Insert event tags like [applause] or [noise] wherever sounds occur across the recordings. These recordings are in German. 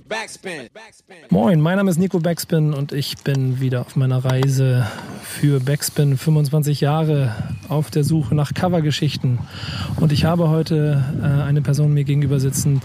Backspin. Moin, mein Name ist Nico Backspin und ich bin wieder auf meiner Reise für Backspin 25 Jahre auf der Suche nach Covergeschichten. Und ich habe heute äh, eine Person mir gegenüber sitzen,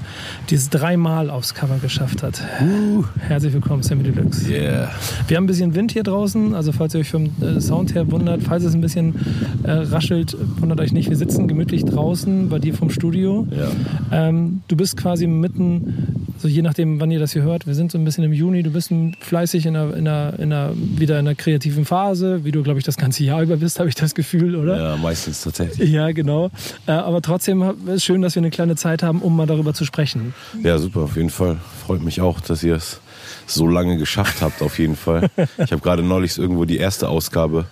die es dreimal aufs Cover geschafft hat. Uh. Herzlich willkommen, Sammy Deluxe. Yeah. Wir haben ein bisschen Wind hier draußen, also falls ihr euch vom äh, Sound her wundert, falls es ein bisschen äh, raschelt, wundert euch nicht. Wir sitzen gemütlich draußen bei dir vom Studio. Ja. Ähm, du bist quasi mitten, also je nachdem, wann ihr das hier hört, wir sind so ein bisschen im Juni, du bist fleißig in einer, in einer, in einer wieder in einer kreativen Phase, wie du, glaube ich, das ganze Jahr über bist, [laughs] habe ich das Gefühl, oder? Ja, meistens tatsächlich. Ja, genau. Äh, aber trotzdem ist es schön, dass wir eine kleine Zeit haben, um mal darüber zu sprechen. Ja, super, auf jeden Fall. Freut mich auch, dass ihr es so lange geschafft habt, auf jeden Fall. [laughs] Ich habe gerade neulich irgendwo die erste Ausgabe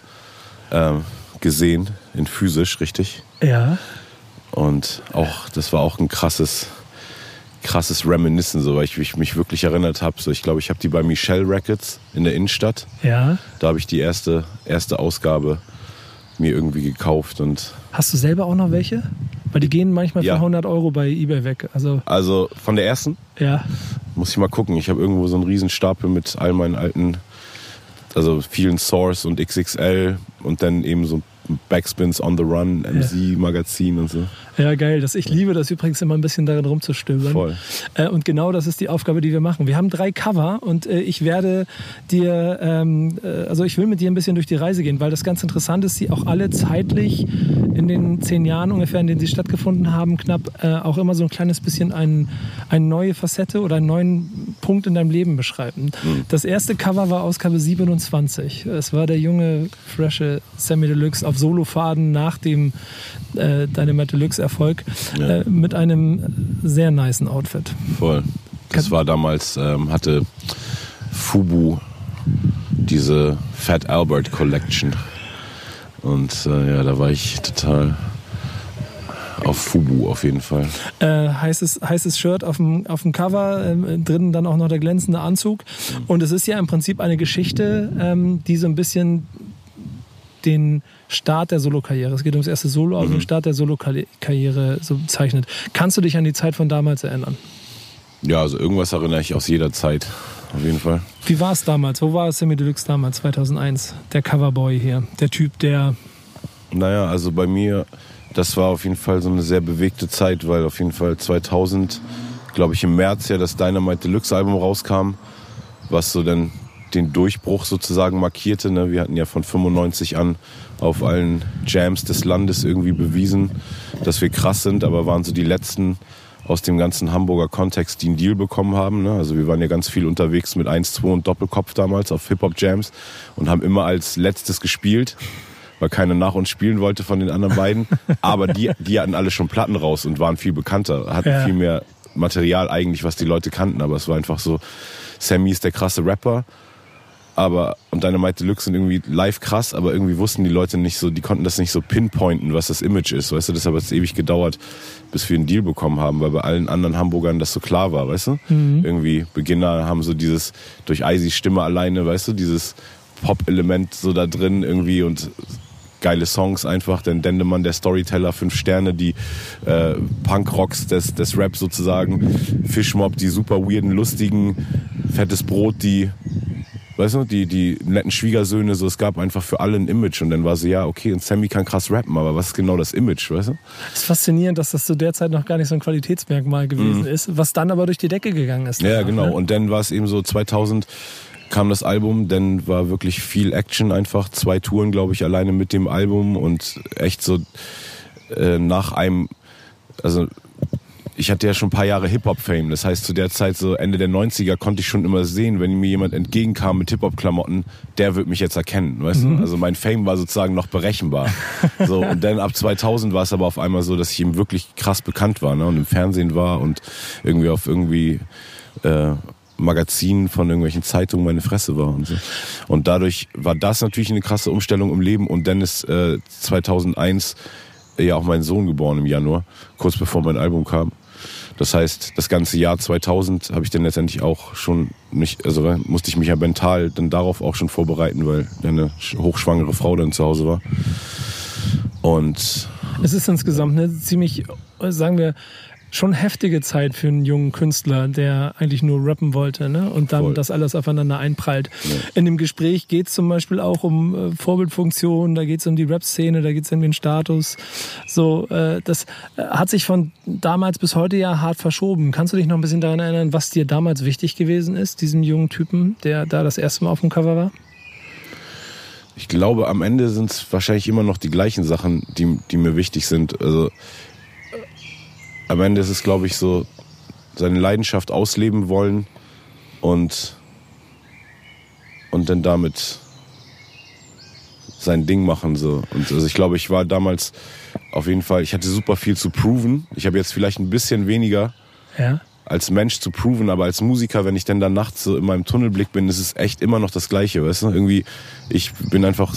ähm, gesehen, in physisch, richtig? Ja. Und auch, das war auch ein krasses, krasses Reminiscen, so, weil ich mich wirklich erinnert habe. So, ich glaube, ich habe die bei Michelle Records in der Innenstadt. Ja. Da habe ich die erste, erste Ausgabe mir irgendwie gekauft. Und Hast du selber auch noch welche? Weil die gehen manchmal Ja. für 100 Euro bei eBay weg. Also, also von der ersten ja. muss ich mal gucken. Ich habe irgendwo so einen riesen Stapel mit all meinen alten, also vielen Source und XXL und dann eben so Backspins on the Run, MC Magazin und so. Ja, geil. Das, ich liebe das übrigens immer ein bisschen darin rumzustöbern. Voll. Äh, und genau das ist die Aufgabe, die wir machen. Wir haben drei Cover und äh, ich werde dir, ähm, äh, also ich will mit dir ein bisschen durch die Reise gehen, weil das ganz interessant ist, sie auch alle zeitlich in den zehn Jahren ungefähr, in denen sie stattgefunden haben, knapp auch immer so ein kleines bisschen ein, eine neue Facette oder einen neuen Punkt in deinem Leben beschreiben. Das erste Cover war Ausgabe 27. Es war der junge, frische Sammy Deluxe auf Solofaden nach dem äh, Dynamite Deluxe Erfolg Ja. äh, mit einem sehr nicen Outfit. Voll. Das war damals, ähm, hatte Fubu diese Fat Albert Collection. Und äh, ja, da war ich total auf Fubu auf jeden Fall. Äh, heißes, heißes Shirt auf dem, auf dem Cover, ähm, drinnen dann auch noch der glänzende Anzug. Und es ist ja im Prinzip eine Geschichte, ähm, die so ein bisschen den Start der Solokarriere, es geht ums erste Solo, also den Start der Solokarriere so zeichnet. Kannst du dich an die Zeit von damals erinnern? Ja, also irgendwas erinnere ich aus jeder Zeit. Auf jeden Fall. Wie war es damals? Wo war Sammy Deluxe damals, 2001? Der Coverboy hier, der Typ, der Naja, also bei mir, das war auf jeden Fall so eine sehr bewegte Zeit, weil auf jeden Fall 2000, glaube ich, im März ja das Dynamite Deluxe Album rauskam, was so dann den Durchbruch sozusagen markierte. Ne? Wir hatten ja von 95 an auf allen Jams des Landes irgendwie bewiesen, dass wir krass sind, aber waren so die letzten aus dem ganzen Hamburger Kontext, die einen Deal bekommen haben. Ne? Also wir waren ja ganz viel unterwegs mit 1, 2 und Doppelkopf damals auf Hip-Hop-Jams und haben immer als letztes gespielt, weil keiner nach uns spielen wollte von den anderen beiden. Aber die, die hatten alle schon Platten raus und waren viel bekannter, hatten Ja. viel mehr Material eigentlich, was die Leute kannten. Aber es war einfach so, Sammy ist der krasse Rapper, aber und Dynamite Deluxe sind irgendwie live krass, aber irgendwie wussten die Leute nicht so, die konnten das nicht so pinpointen, was das Image ist, weißt du, deshalb hat es ewig gedauert, bis wir einen Deal bekommen haben, weil bei allen anderen Hamburgern das so klar war, weißt du? Irgendwie Beginner haben so dieses durch Eisy Stimme alleine, weißt du, dieses Pop-Element so da drin irgendwie und geile Songs einfach, denn Dendemann, der Storyteller, fünf Sterne, die äh, Punkrocks des, des Rap sozusagen, Fischmob, die super weirden, lustigen, fettes Brot, die weißt du, die, die netten Schwiegersöhne, so, es gab einfach für alle ein Image und dann war so, ja, okay, und Sammy kann krass rappen, aber was ist genau das Image, weißt du? Es ist faszinierend, dass das zu der Zeit noch gar nicht so ein Qualitätsmerkmal gewesen ist, was dann aber durch die Decke gegangen ist. Mhm. Ja, danach, genau. ne? Und dann war es eben so 2000 kam das Album, dann war wirklich viel Action einfach, zwei Touren, glaube ich, alleine mit dem Album und echt so äh, nach einem, also ich hatte ja schon ein paar Jahre Hip-Hop-Fame. Das heißt, zu der Zeit, so Ende der 90er, konnte ich schon immer sehen, wenn mir jemand entgegenkam mit Hip-Hop-Klamotten, der wird mich jetzt erkennen. Weißt du? Also mein Fame war sozusagen noch berechenbar. [laughs] so, und dann ab 2000 war es aber auf einmal so, dass ich ihm wirklich krass bekannt war ne? und im Fernsehen war und irgendwie auf irgendwie äh, Magazinen von irgendwelchen Zeitungen meine Fresse war und so. Und dadurch war das natürlich eine krasse Umstellung im Leben. Und dann ist äh, 2001 ja auch mein Sohn geboren im Januar, kurz bevor mein Album kam. Das heißt, das ganze Jahr 2000 habe ich dann letztendlich auch schon nicht, also da musste ich mich ja mental dann darauf auch schon vorbereiten, weil eine hochschwangere Frau dann zu Hause war. Und Es ist insgesamt eine ziemlich, sagen wir, schon heftige Zeit für einen jungen Künstler, der eigentlich nur rappen wollte ne? und dann Voll. das alles aufeinander einprallt. Ja. In dem Gespräch geht es zum Beispiel auch um äh, Vorbildfunktion, da geht es um die Rap-Szene, da geht es um den Status. So, äh, das äh, hat sich von damals bis heute ja hart verschoben. Kannst du dich noch ein bisschen daran erinnern, was dir damals wichtig gewesen ist, diesem jungen Typen, der da das erste Mal auf dem Cover war? Ich glaube, am Ende sind es wahrscheinlich immer noch die gleichen Sachen, die, die mir wichtig sind. Also am Ende ist es, glaube ich, so, seine Leidenschaft ausleben wollen und, und dann damit sein Ding machen. So. Und also ich glaube, ich war damals auf jeden Fall, ich hatte super viel zu proven. Ich habe jetzt vielleicht ein bisschen weniger ja. als Mensch zu proven, aber als Musiker, wenn ich dann da nachts so in meinem Tunnelblick bin, ist es echt immer noch das Gleiche, weißt du? Irgendwie, ich bin einfach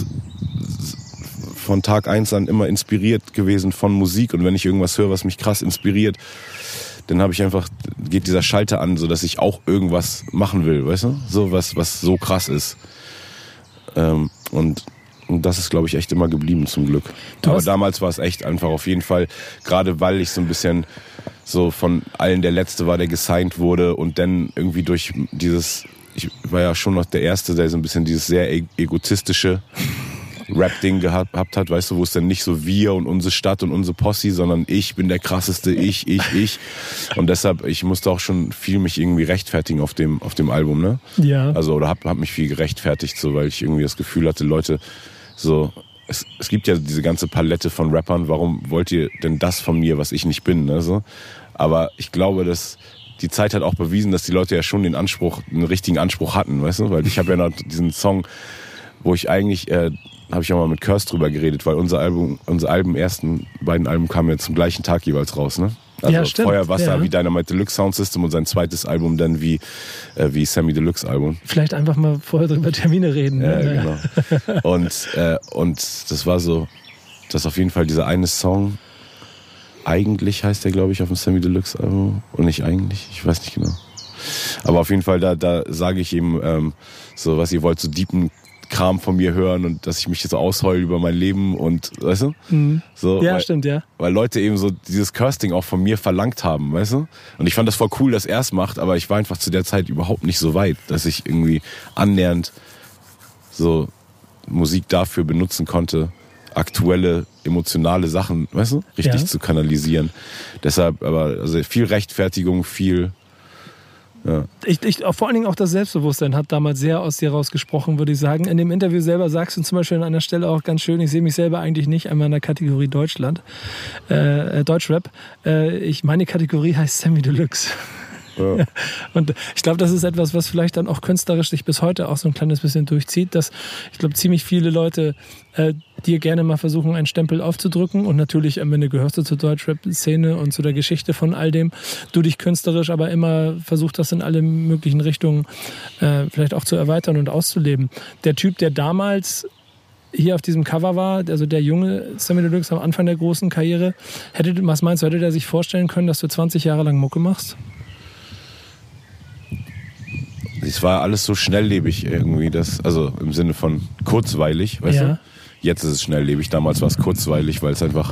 von Tag eins an immer inspiriert gewesen von Musik und wenn ich irgendwas höre, was mich krass inspiriert, dann habe ich einfach geht dieser Schalter an, so dass ich auch irgendwas machen will, weißt du? So was was so krass ist. Ähm, und und das ist, glaube ich, echt immer geblieben, zum Glück. Aber damals war es echt einfach auf jeden Fall, gerade weil ich so ein bisschen so von allen der Letzte war, der gesigned wurde und dann irgendwie durch dieses, ich war ja schon noch der Erste, der so ein bisschen dieses sehr e-, egotistische Rap-Ding gehabt hat, weißt du, wo es dann nicht so wir und unsere Stadt und unsere Posse, sondern ich bin der krasseste, ich, ich, ich. Und deshalb, ich musste auch schon viel mich irgendwie rechtfertigen auf dem, auf dem Album, ne? Ja. Also, oder hab, hab mich viel gerechtfertigt, so, weil ich irgendwie das Gefühl hatte, Leute, so, es, es gibt ja diese ganze Palette von Rappern, warum wollt ihr denn das von mir, was ich nicht bin, ne? So. Aber ich glaube, dass die Zeit hat auch bewiesen, dass die Leute ja schon den Anspruch, einen richtigen Anspruch hatten, weißt du? Weil ich habe ja noch diesen Song, wo ich eigentlich äh, habe ich auch mal mit Curse drüber geredet, weil unser Album, unsere Alben, ersten beiden Alben kamen ja zum gleichen Tag jeweils raus, ne? Also ja, stimmt. Feuer, Wasser ja. wie Dynamite Deluxe Sound System und sein zweites Album dann wie, äh, wie Sammy Deluxe Album. Vielleicht einfach mal vorher drüber Termine reden. Ja, ne? genau. und, äh, und das war so, das auf jeden Fall dieser eine Song, eigentlich heißt der, glaube ich, auf dem Sammy Deluxe Album. Und nicht eigentlich, ich weiß nicht genau. Aber auf jeden Fall, da, da sage ich ihm ähm, so, was ihr wollt, so deepen Kram von mir hören und dass ich mich so ausheule über mein Leben und, weißt du? Mhm. So, ja, weil, stimmt, ja. Weil Leute eben so dieses Cursing auch von mir verlangt haben, weißt du? Und ich fand das voll cool, dass er es macht, aber ich war einfach zu der Zeit überhaupt nicht so weit, dass ich irgendwie annähernd so Musik dafür benutzen konnte, aktuelle emotionale Sachen, weißt du, richtig ja. zu kanalisieren. Deshalb, aber also viel Rechtfertigung, viel ja. Ich, ich, vor allen Dingen auch das Selbstbewusstsein hat damals sehr aus dir rausgesprochen, würde ich sagen. In dem Interview selber sagst du zum Beispiel an einer Stelle auch ganz schön, ich sehe mich selber eigentlich nicht einmal in der Kategorie Deutschland, äh, äh Deutschrap. Äh, ich, meine Kategorie heißt Sammy Deluxe. Und ich glaube, das ist etwas, was vielleicht dann auch künstlerisch sich bis heute auch so ein kleines bisschen durchzieht, dass ich glaube, ziemlich viele Leute äh, dir gerne mal versuchen, einen Stempel aufzudrücken. Und natürlich am Ende gehörst du zur Deutschrap-Szene und zu der Geschichte von all dem. Du dich künstlerisch aber immer versucht hast, in alle möglichen Richtungen äh, vielleicht auch zu erweitern und auszuleben. Der Typ, der damals hier auf diesem Cover war, also der junge Sammy Deluxe am Anfang der großen Karriere, hätte, was meinst du, hätte der sich vorstellen können, dass du 20 Jahre lang Mucke machst? Es war alles so schnelllebig irgendwie, das, also im Sinne von kurzweilig, weißt ja. du? Jetzt ist es schnelllebig, damals war es kurzweilig, weil es einfach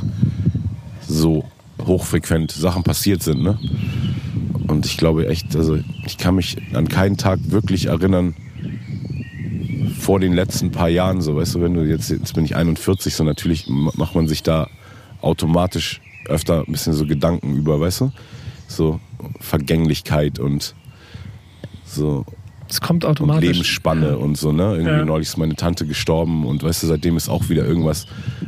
so hochfrequent Sachen passiert sind, ne? Und ich glaube echt, also ich kann mich an keinen Tag wirklich erinnern vor den letzten paar Jahren, so weißt du, wenn du jetzt, jetzt bin ich 41, so natürlich macht man sich da automatisch öfter ein bisschen so Gedanken über, weißt du? So Vergänglichkeit und so es kommt automatisch. Und Lebensspanne und so, ne? Irgendwie ja. neulich ist meine Tante gestorben und weißt du, seitdem ist auch wieder irgendwas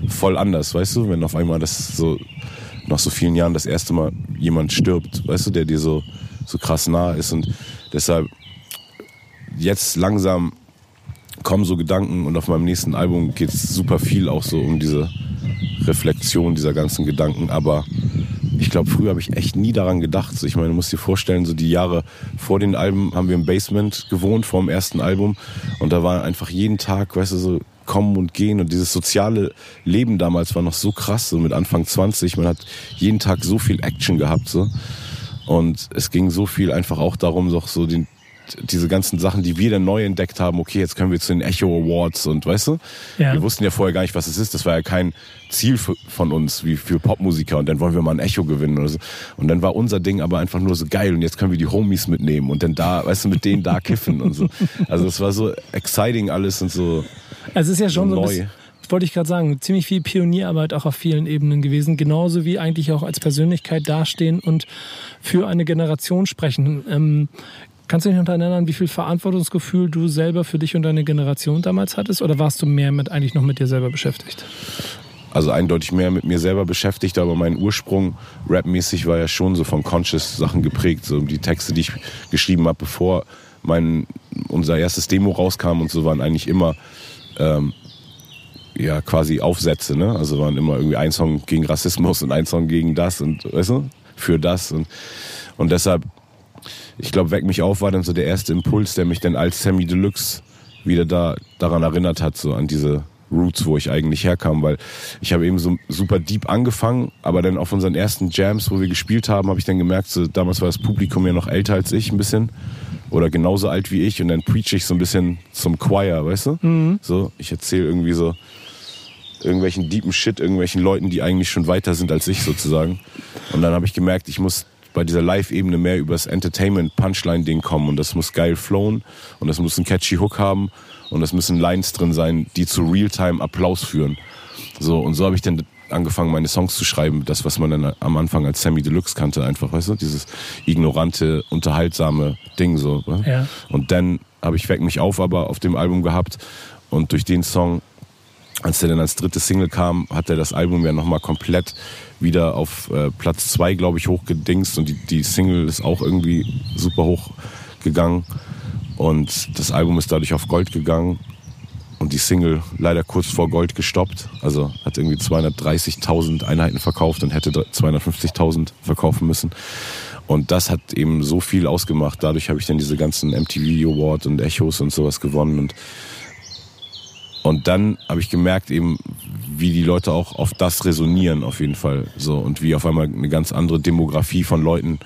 voll anders, weißt du? Wenn auf einmal das so, nach so vielen Jahren das erste Mal jemand stirbt, weißt du, der dir so, so krass nah ist und deshalb jetzt langsam kommen so Gedanken und auf meinem nächsten Album geht es super viel auch so um diese Reflexion dieser ganzen Gedanken, aber ich glaube, früher habe ich echt nie daran gedacht. Ich meine, du musst dir vorstellen, so die Jahre vor den Alben haben wir im Basement gewohnt, vor dem ersten Album. Und da war einfach jeden Tag, weißt du, so kommen und gehen. Und dieses soziale Leben damals war noch so krass, so mit Anfang 20. Man hat jeden Tag so viel Action gehabt, so. Und es ging so viel einfach auch darum, doch so den, diese ganzen Sachen, die wir dann neu entdeckt haben, okay, jetzt können wir zu den Echo Awards und weißt du, Ja. wir wussten ja vorher gar nicht, was es ist. Das war ja kein Ziel für, von uns wie für Popmusiker und dann wollen wir mal ein Echo gewinnen oder so. Und dann war unser Ding aber einfach nur so geil und jetzt können wir die Homies mitnehmen und dann da, weißt du, mit denen da kiffen und so. Also es war so exciting alles und so. Also es ist ja schon so, So neu. bisschen, wollte ich gerade sagen, ziemlich viel Pionierarbeit auch auf vielen Ebenen gewesen, genauso wie eigentlich auch als Persönlichkeit dastehen und für eine Generation sprechen. Ähm, kannst du dich noch daran erinnern, wie viel Verantwortungsgefühl du selber für dich und deine Generation damals hattest oder warst du mehr mit eigentlich noch mit dir selber beschäftigt? also eindeutig mehr mit mir selber beschäftigt, aber mein Ursprung rapmäßig war ja schon so von Conscious Sachen geprägt, so die Texte, die ich geschrieben habe, bevor mein unser erstes Demo rauskam und so waren eigentlich immer ähm, ja quasi Aufsätze, ne? Also waren immer irgendwie ein Song gegen Rassismus und ein Song gegen das und weißt du, für das und und deshalb ich glaube, Weck mich auf war dann so der erste Impuls, der mich dann als Sammy Deluxe wieder da daran erinnert hat, so an diese Roots, wo ich eigentlich herkam, weil ich habe eben so super deep angefangen, aber dann auf unseren ersten Jams, wo wir gespielt haben, habe ich dann gemerkt, so, damals war das Publikum ja noch älter als ich ein bisschen oder genauso alt wie ich und dann preach ich so ein bisschen zum Choir, weißt du? So, ich erzähle irgendwie so irgendwelchen deepen Shit, irgendwelchen Leuten, die eigentlich schon weiter sind als ich sozusagen. Und dann habe ich gemerkt, ich muss bei dieser Live-Ebene mehr übers Entertainment-Punchline-Ding kommen und das muss geil flowen und das muss einen catchy Hook haben und das müssen Lines drin sein, die zu Realtime-Applaus führen. So, und so habe ich dann angefangen, meine Songs zu schreiben, das, was man dann am Anfang als Sammy Deluxe kannte, einfach, weißt du, dieses ignorante, unterhaltsame Ding so. Ja. Und dann habe ich Weck mich auf aber auf dem Album gehabt und durch den Song als der dann als dritte Single kam, hat er das Album ja nochmal komplett wieder auf äh, Platz zwei, glaube ich, hochgedingst und die, die Single ist auch irgendwie super hoch gegangen und das Album ist dadurch auf Gold gegangen und die Single leider kurz vor Gold gestoppt. Also hat irgendwie 230.000 Einheiten verkauft und hätte 250.000 verkaufen müssen. Und das hat eben so viel ausgemacht. Dadurch habe ich dann diese ganzen MTV Award und Echos und sowas gewonnen und und dann habe ich gemerkt eben, wie die Leute auch auf das resonieren auf jeden Fall. So und wie auf einmal eine ganz andere Demografie von Leuten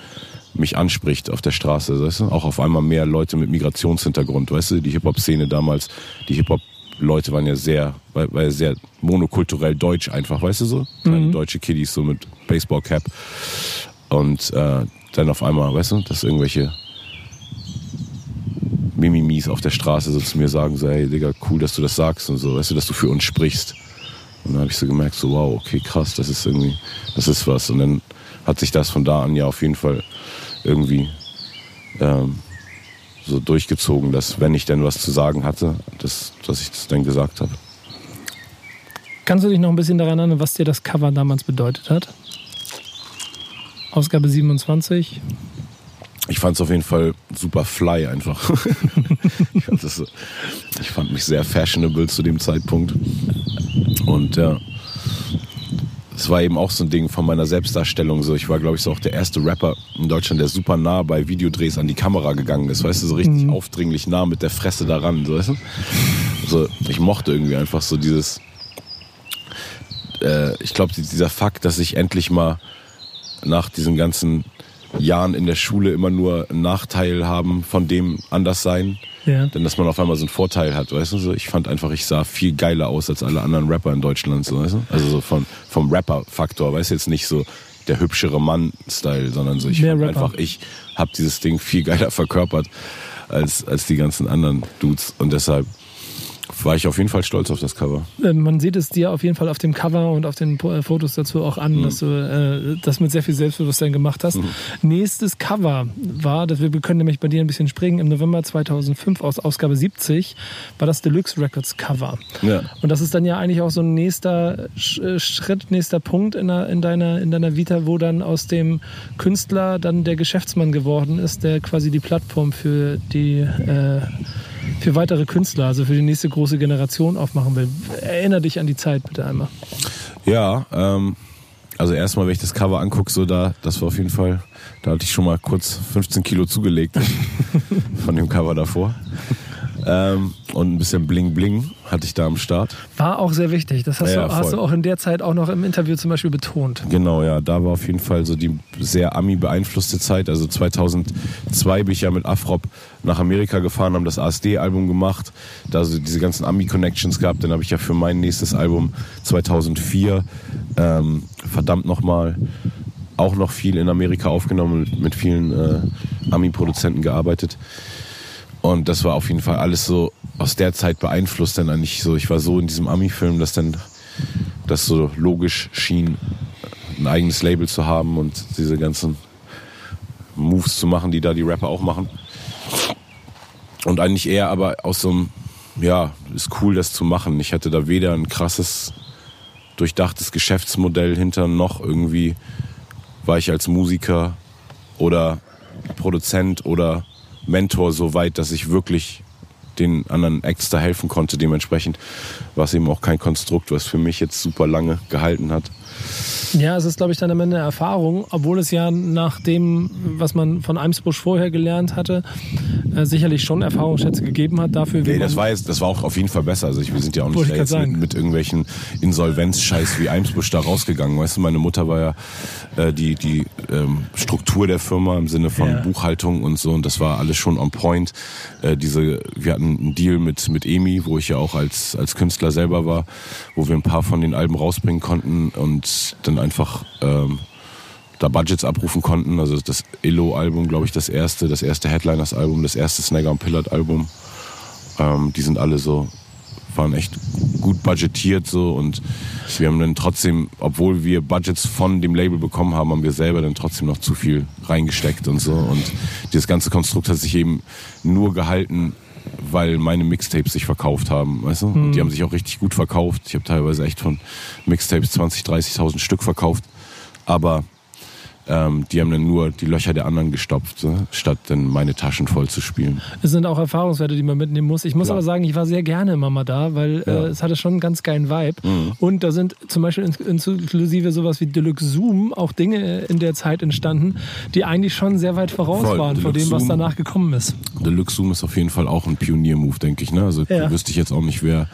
mich anspricht auf der Straße, weißt du? Auch auf einmal mehr Leute mit Migrationshintergrund, weißt du? Die Hip-Hop-Szene damals, die Hip-Hop-Leute waren ja sehr, war, war ja sehr monokulturell deutsch einfach, weißt du so? Kleine deutsche Kiddies so mit Baseball-Cap. Und äh, dann auf einmal, weißt du, dass irgendwelche Mimimis auf der Straße so zu mir sagen, so, hey Digga, cool, dass du das sagst und so, weißt du, dass du für uns sprichst. Und dann habe ich so gemerkt, so wow, okay, krass, das ist irgendwie, das ist was. Und dann hat sich das von da an ja auf jeden Fall irgendwie ähm, so durchgezogen, dass wenn ich denn was zu sagen hatte, dass, dass ich das dann gesagt habe. Kannst du dich noch ein bisschen daran erinnern, was dir das Cover damals bedeutet hat? Ausgabe 27. Ich fand es auf jeden Fall super fly einfach. [laughs] ich, fand das ich fand mich sehr fashionable zu dem Zeitpunkt. Und ja, es war eben auch so ein Ding von meiner Selbstdarstellung. So, ich war, glaube ich, so auch der erste Rapper in Deutschland, der super nah bei Videodrehs an die Kamera gegangen ist. Weißt du, so richtig aufdringlich nah mit der Fresse daran. So, weißt du? so, ich mochte irgendwie einfach so dieses. Äh, ich glaube, dieser Fakt, dass ich endlich mal nach diesen ganzen Jahren in der Schule immer nur einen Nachteil haben von dem Anderssein, Ja. denn dass man auf einmal so einen Vorteil hat, weißt du so. Ich fand einfach, ich sah viel geiler aus als alle anderen Rapper in Deutschland, so, weißt du. Also so von, vom Rapper-Faktor, weißt du, jetzt nicht so der hübschere Mann-Style, sondern so, ich fand einfach, ich habe dieses Ding viel geiler verkörpert als, als die ganzen anderen Dudes und deshalb war ich auf jeden Fall stolz auf das Cover. Äh, Man sieht es dir auf jeden Fall auf dem Cover und auf den äh, Fotos dazu auch an, dass du äh, das mit sehr viel Selbstbewusstsein gemacht hast. Nächstes Cover war, dass wir können nämlich bei dir ein bisschen springen, im November 2005 aus Ausgabe 70 war das Deluxe Records Cover. Ja. Und das ist dann ja eigentlich auch so ein nächster äh, Schritt, nächster Punkt in, der, in, deiner, in deiner Vita, wo dann aus dem Künstler dann der Geschäftsmann geworden ist, der quasi die Plattform für die äh, für weitere Künstler, also für die nächste große Generation aufmachen will. Erinner dich an die Zeit bitte einmal. Ja, ähm, also erstmal, wenn ich das Cover angucke, so da, das war auf jeden Fall, da hatte ich schon mal kurz 15 Kilo zugelegt [laughs] von dem Cover davor. Ähm, und ein bisschen Bling Bling hatte ich da am Start. War auch sehr wichtig. Das hast, Ja, du, hast du auch in der Zeit auch noch im Interview zum Beispiel betont. Genau, ja, da war auf jeden Fall so die sehr Ami beeinflusste Zeit. Also 2002 bin ich ja mit Afrop nach Amerika gefahren, haben das ASD-Album gemacht, da so diese ganzen Ami-Connections gehabt. Dann habe ich ja für mein nächstes Album 2004 ähm, verdammt nochmal auch noch viel in Amerika aufgenommen, mit, mit vielen äh, Ami-Produzenten gearbeitet. Und das war auf jeden Fall alles so aus der Zeit beeinflusst dann eigentlich so. Ich war so in diesem Ami-Film, dass dann das so logisch schien, ein eigenes Label zu haben und diese ganzen Moves zu machen, die da die Rapper auch machen. Und eigentlich eher aber aus so einem, ja, ist cool, das zu machen. Ich hatte da weder ein krasses, durchdachtes Geschäftsmodell hinter, noch irgendwie war ich als Musiker oder Produzent oder Mentor so weit, dass ich wirklich den anderen Acts da helfen konnte. Dementsprechend war es eben auch kein Konstrukt, was für mich jetzt super lange gehalten hat. Ja, es ist, glaube ich, dann am Ende eine Erfahrung, obwohl es ja nach dem, was man von Eimsbusch vorher gelernt hatte, äh, sicherlich schon Erfahrungsschätze gegeben hat dafür, Nee, das war, jetzt, das war auch auf jeden Fall besser. Also ich, wir sind ja auch nicht jetzt mit, mit irgendwelchen Insolvenzscheiß wie Eimsbusch da rausgegangen. Weißt du, meine Mutter war ja äh, die, die ähm, Struktur der Firma im Sinne von Ja. Buchhaltung und so und das war alles schon on point. Äh, diese, wir hatten einen Deal mit, mit EMI, wo ich ja auch als, als Künstler selber war, wo wir ein paar von den Alben rausbringen konnten und dann einfach ähm, da Budgets abrufen konnten. Also das Illo-Album, glaube ich, das erste, das erste Headliners-Album, das erste Snagger und Pillard-Album. Ähm, die sind alle so, waren echt gut budgetiert so und wir haben dann trotzdem, obwohl wir Budgets von dem Label bekommen haben, haben wir selber dann trotzdem noch zu viel reingesteckt und so und dieses ganze Konstrukt hat sich eben nur gehalten, weil meine Mixtapes sich verkauft haben, weißt du? Und die haben sich auch richtig gut verkauft. Ich habe teilweise echt von Mixtapes 20, 30.000 Stück verkauft, aber ähm, die haben dann nur die Löcher der anderen gestopft, so, statt dann meine Taschen voll zu spielen. Es sind auch Erfahrungswerte, die man mitnehmen muss. Ich muss Klar. aber sagen, ich war sehr gerne immer mal da, weil Ja. äh, es hatte schon einen ganz geilen Vibe. Mhm. Und da sind zum Beispiel inklusive sowas wie Deluxe Zoom auch Dinge in der Zeit entstanden, die eigentlich schon sehr weit voraus Voll. waren vor Deluxe dem, was danach gekommen ist. Deluxe Zoom ist auf jeden Fall auch ein Pionier-Move, denke ich. Ne? Also Ja. wüsste ich jetzt auch nicht, wer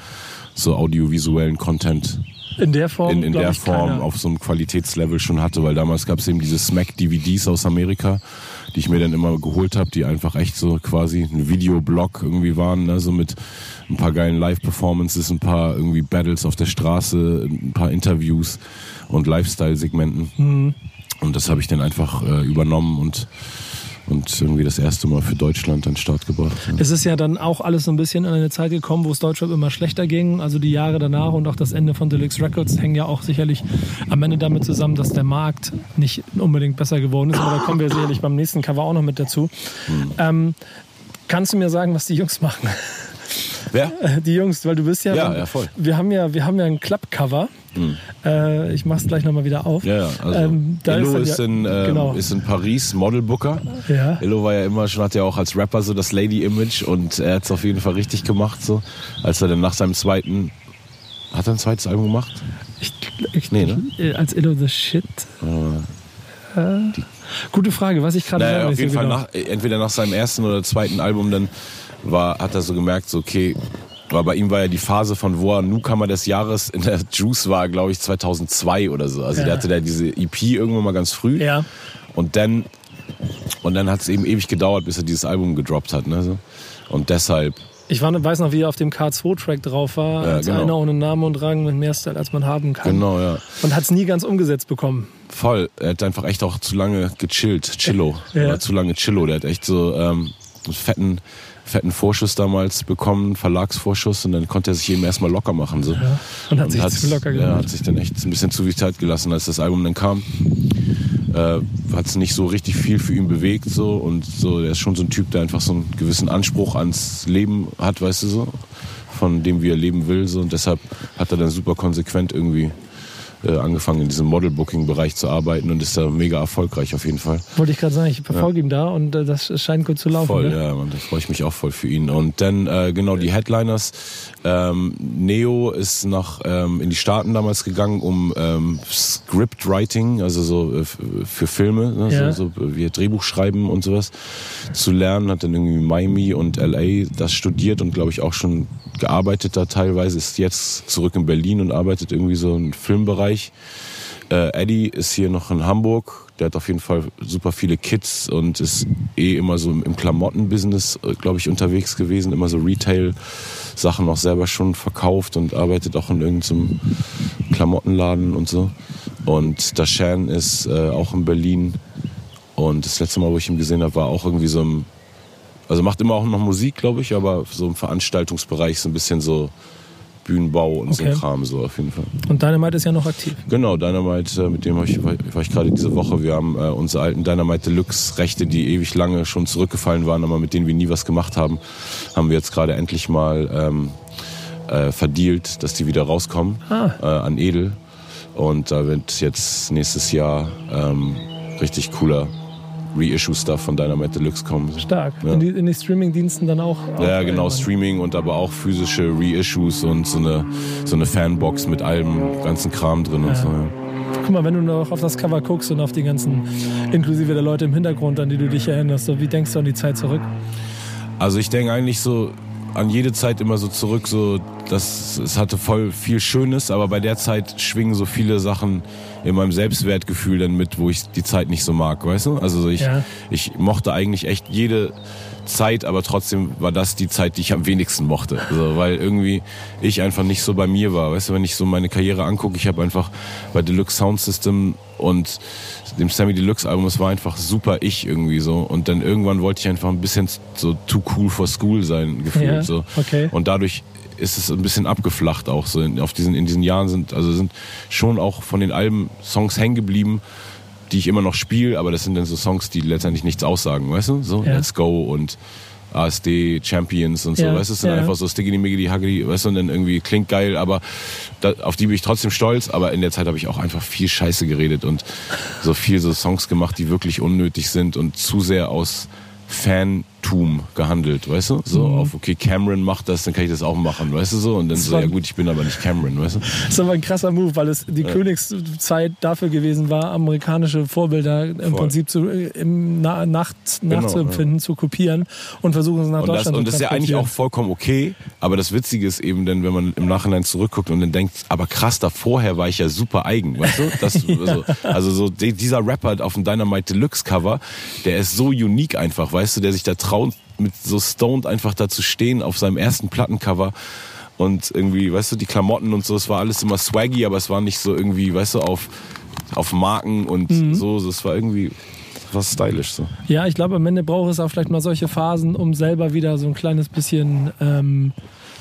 so audiovisuellen Content In der Form, in, in der ich, Form keiner. auf so einem Qualitätslevel schon hatte, weil damals gab es eben diese Smack-DVDs aus Amerika, die ich mir dann immer geholt habe, die einfach echt so quasi ein Videoblog irgendwie waren, ne? so mit ein paar geilen Live-Performances, ein paar irgendwie Battles auf der Straße, ein paar Interviews und Lifestyle-Segmenten. Mhm. Und das habe ich dann einfach äh, übernommen und, und irgendwie das erste Mal für Deutschland an den Start gebracht. Ja. Es ist ja dann auch alles so ein bisschen in eine Zeit gekommen, wo es Deutschrap immer schlechter ging. Also die Jahre danach und auch das Ende von Deluxe Records hängen ja auch sicherlich am Ende damit zusammen, dass der Markt nicht unbedingt besser geworden ist. Aber da kommen wir sicherlich beim nächsten Cover auch noch mit dazu. Hm. Ähm, kannst du mir sagen, was die Jungs machen? Wer? Die Jungs, weil du bist ja. Ja, ja, voll. Wir haben ja, wir haben ja ein Club-Cover. Äh, ich mach's gleich nochmal wieder auf. Ja, also Ähm, Illo ist in, ähm, genau. ist in Paris Modelbooker. Ja. Illo war ja immer schon, hat ja auch als Rapper so das Lady-Image und er hat es auf jeden Fall richtig gemacht, so. Als er dann nach seinem zweiten, hat er ein zweites Album gemacht? Ich, ich, Nee, ne? äh, Als Illo the Shit. Äh, gute Frage, was ich gerade Naja, sagen auf jeden so Fall genau. nach, entweder nach seinem ersten oder zweiten Album, dann war, hat er so gemerkt, so, okay, weil bei ihm war ja die Phase von, wo er Newcomer des Jahres in der Juice war, glaube ich, 2002 oder so. Also Ja. der hatte da diese EP irgendwann mal ganz früh. Ja. Und dann, und dann hat es eben ewig gedauert, bis er dieses Album gedroppt hat. Ne? Und deshalb, Ich war, weiß noch, wie er auf dem K2-Track drauf war, Ja, als genau. einer ohne Namen und Rang mit mehr Style, als man haben kann. genau, ja. Und hat es nie ganz umgesetzt bekommen. Voll. Er hat einfach echt auch zu lange gechillt. Chillo. Ja. Er war zu lange Chillo. Der hat echt so ähm, einen fetten, fetten Vorschuss damals bekommen, Verlagsvorschuss, und dann konnte er sich eben erstmal locker machen. So. Ja. Und hat sich zu locker ja, gemacht. hat sich dann echt ein bisschen zu viel Zeit gelassen, als das Album dann kam. Äh, hat es nicht so richtig viel für ihn bewegt so und so. Er ist schon so ein Typ, der einfach so einen gewissen Anspruch ans Leben hat, weißt du so, von dem wie er leben will so und deshalb hat er dann super konsequent irgendwie äh, angefangen in diesem Model-Booking-Bereich zu arbeiten und ist da mega erfolgreich auf jeden Fall. Wollte ich gerade sagen, ich verfolge ja. ihn da und äh, das scheint gut zu laufen. Voll, ne? ja, und da freue ich mich auch voll für ihn. Und dann äh, genau die Headliners. Ähm, Neo ist nach ähm, in die Staaten damals gegangen, um ähm, Scriptwriting, also so äh, für Filme, ne, ja. so, so wie Drehbuch schreiben und sowas zu lernen. Hat dann irgendwie Miami und LA das studiert und glaube ich auch schon gearbeitet da teilweise. Ist jetzt zurück in Berlin und arbeitet irgendwie so im Filmbereich. Äh, Eddie ist hier noch in Hamburg. Der hat auf jeden Fall super viele Kids und ist eh immer so im Klamottenbusiness, äh, glaube ich, unterwegs gewesen. Immer so Retail-Sachen auch selber schon verkauft und arbeitet auch in irgendeinem Klamottenladen und so. Und Dashan ist äh, auch in Berlin. Und das letzte Mal, wo ich ihn gesehen habe, war auch irgendwie so im, also macht immer auch noch Musik, glaube ich, aber so im Veranstaltungsbereich so ein bisschen so Bühnenbau und okay. so Kram, so auf jeden Fall. Und Dynamite ist ja noch aktiv. Genau, Dynamite, äh, mit dem war ich, war ich gerade diese Woche. Wir haben äh, unsere alten Dynamite Deluxe Rechte, die ewig lange schon zurückgefallen waren, aber mit denen wir nie was gemacht haben, haben wir jetzt gerade endlich mal ähm, äh, verdealt, dass die wieder rauskommen ah. äh, an Edel. Und da wird jetzt nächstes Jahr ähm, richtig cooler Reissue-Stuff von Dynamite Deluxe kommen. Stark. Ja. In die, die Streaming-Diensten dann auch? Ja, auch genau, Streaming und aber auch physische Reissues und so eine, so eine Fanbox mit allem ganzen Kram drin ja. und so. Ja. Guck mal, wenn du noch auf das Cover guckst und auf die ganzen, inklusive der Leute im Hintergrund, an die du dich erinnerst, so, wie denkst du an die Zeit zurück? Also ich denke eigentlich so an jede Zeit immer so zurück, so dass es hatte voll viel Schönes, aber bei der Zeit schwingen so viele Sachen in meinem Selbstwertgefühl dann mit, wo ich die Zeit nicht so mag, weißt du? Also ich, ja. ich mochte eigentlich echt jede Zeit, aber trotzdem war das die Zeit, die ich am wenigsten mochte. Also, weil irgendwie ich einfach nicht so bei mir war. Weißt du, wenn ich so meine Karriere angucke, ich habe einfach bei Deluxe Sound System und dem Sammy Deluxe Album, es war einfach super ich irgendwie so. Und dann irgendwann wollte ich einfach ein bisschen so too cool for school sein, gefühlt. Ja, so. okay. Und dadurch ist es ein bisschen abgeflacht auch so. In, auf diesen, in diesen Jahren sind, also sind schon auch von den Alben Songs hängen geblieben, die ich immer noch spiele, aber das sind dann so Songs, die letztendlich nichts aussagen, weißt du? So, ja. Let's Go und ASD, Champions und so, ja, weißt du, es sind ja. einfach so Stiggity, Miggity, Huggity, weißt du, und dann irgendwie klingt geil, aber da, auf die bin ich trotzdem stolz, aber in der Zeit habe ich auch einfach viel Scheiße geredet und so viel so Songs gemacht, die wirklich unnötig sind und zu sehr aus Fan Tum gehandelt, weißt du? So mhm. auf, okay, Cameron macht das, dann kann ich das auch machen, weißt du so? Und dann das so, ja gut, ich bin aber nicht Cameron, weißt du? [laughs] Das ist aber ein krasser Move, weil es die ja. Königszeit dafür gewesen war, amerikanische Vorbilder im Voll. Prinzip zu, im Na Nacht, genau, nachzuempfinden, ja. zu kopieren und versuchen es nach und Deutschland das, Und das ist ja eigentlich auch vollkommen okay, aber das Witzige ist eben dann, wenn man im Nachhinein zurückguckt und dann denkt, aber krass, da vorher war ich ja super eigen, weißt du? Das, ja. [laughs] also, also so dieser Rapper auf dem Dynamite Deluxe Cover, der ist so unique einfach, weißt du, der sich da traut mit so stoned einfach da zu stehen auf seinem ersten Plattencover und irgendwie, weißt du, die Klamotten und so, es war alles immer swaggy, aber es war nicht so irgendwie, weißt du, auf, auf Marken und mhm. so, es war irgendwie was stylisch so. Ja, ich glaube, am Ende braucht es auch vielleicht mal solche Phasen, um selber wieder so ein kleines bisschen ähm,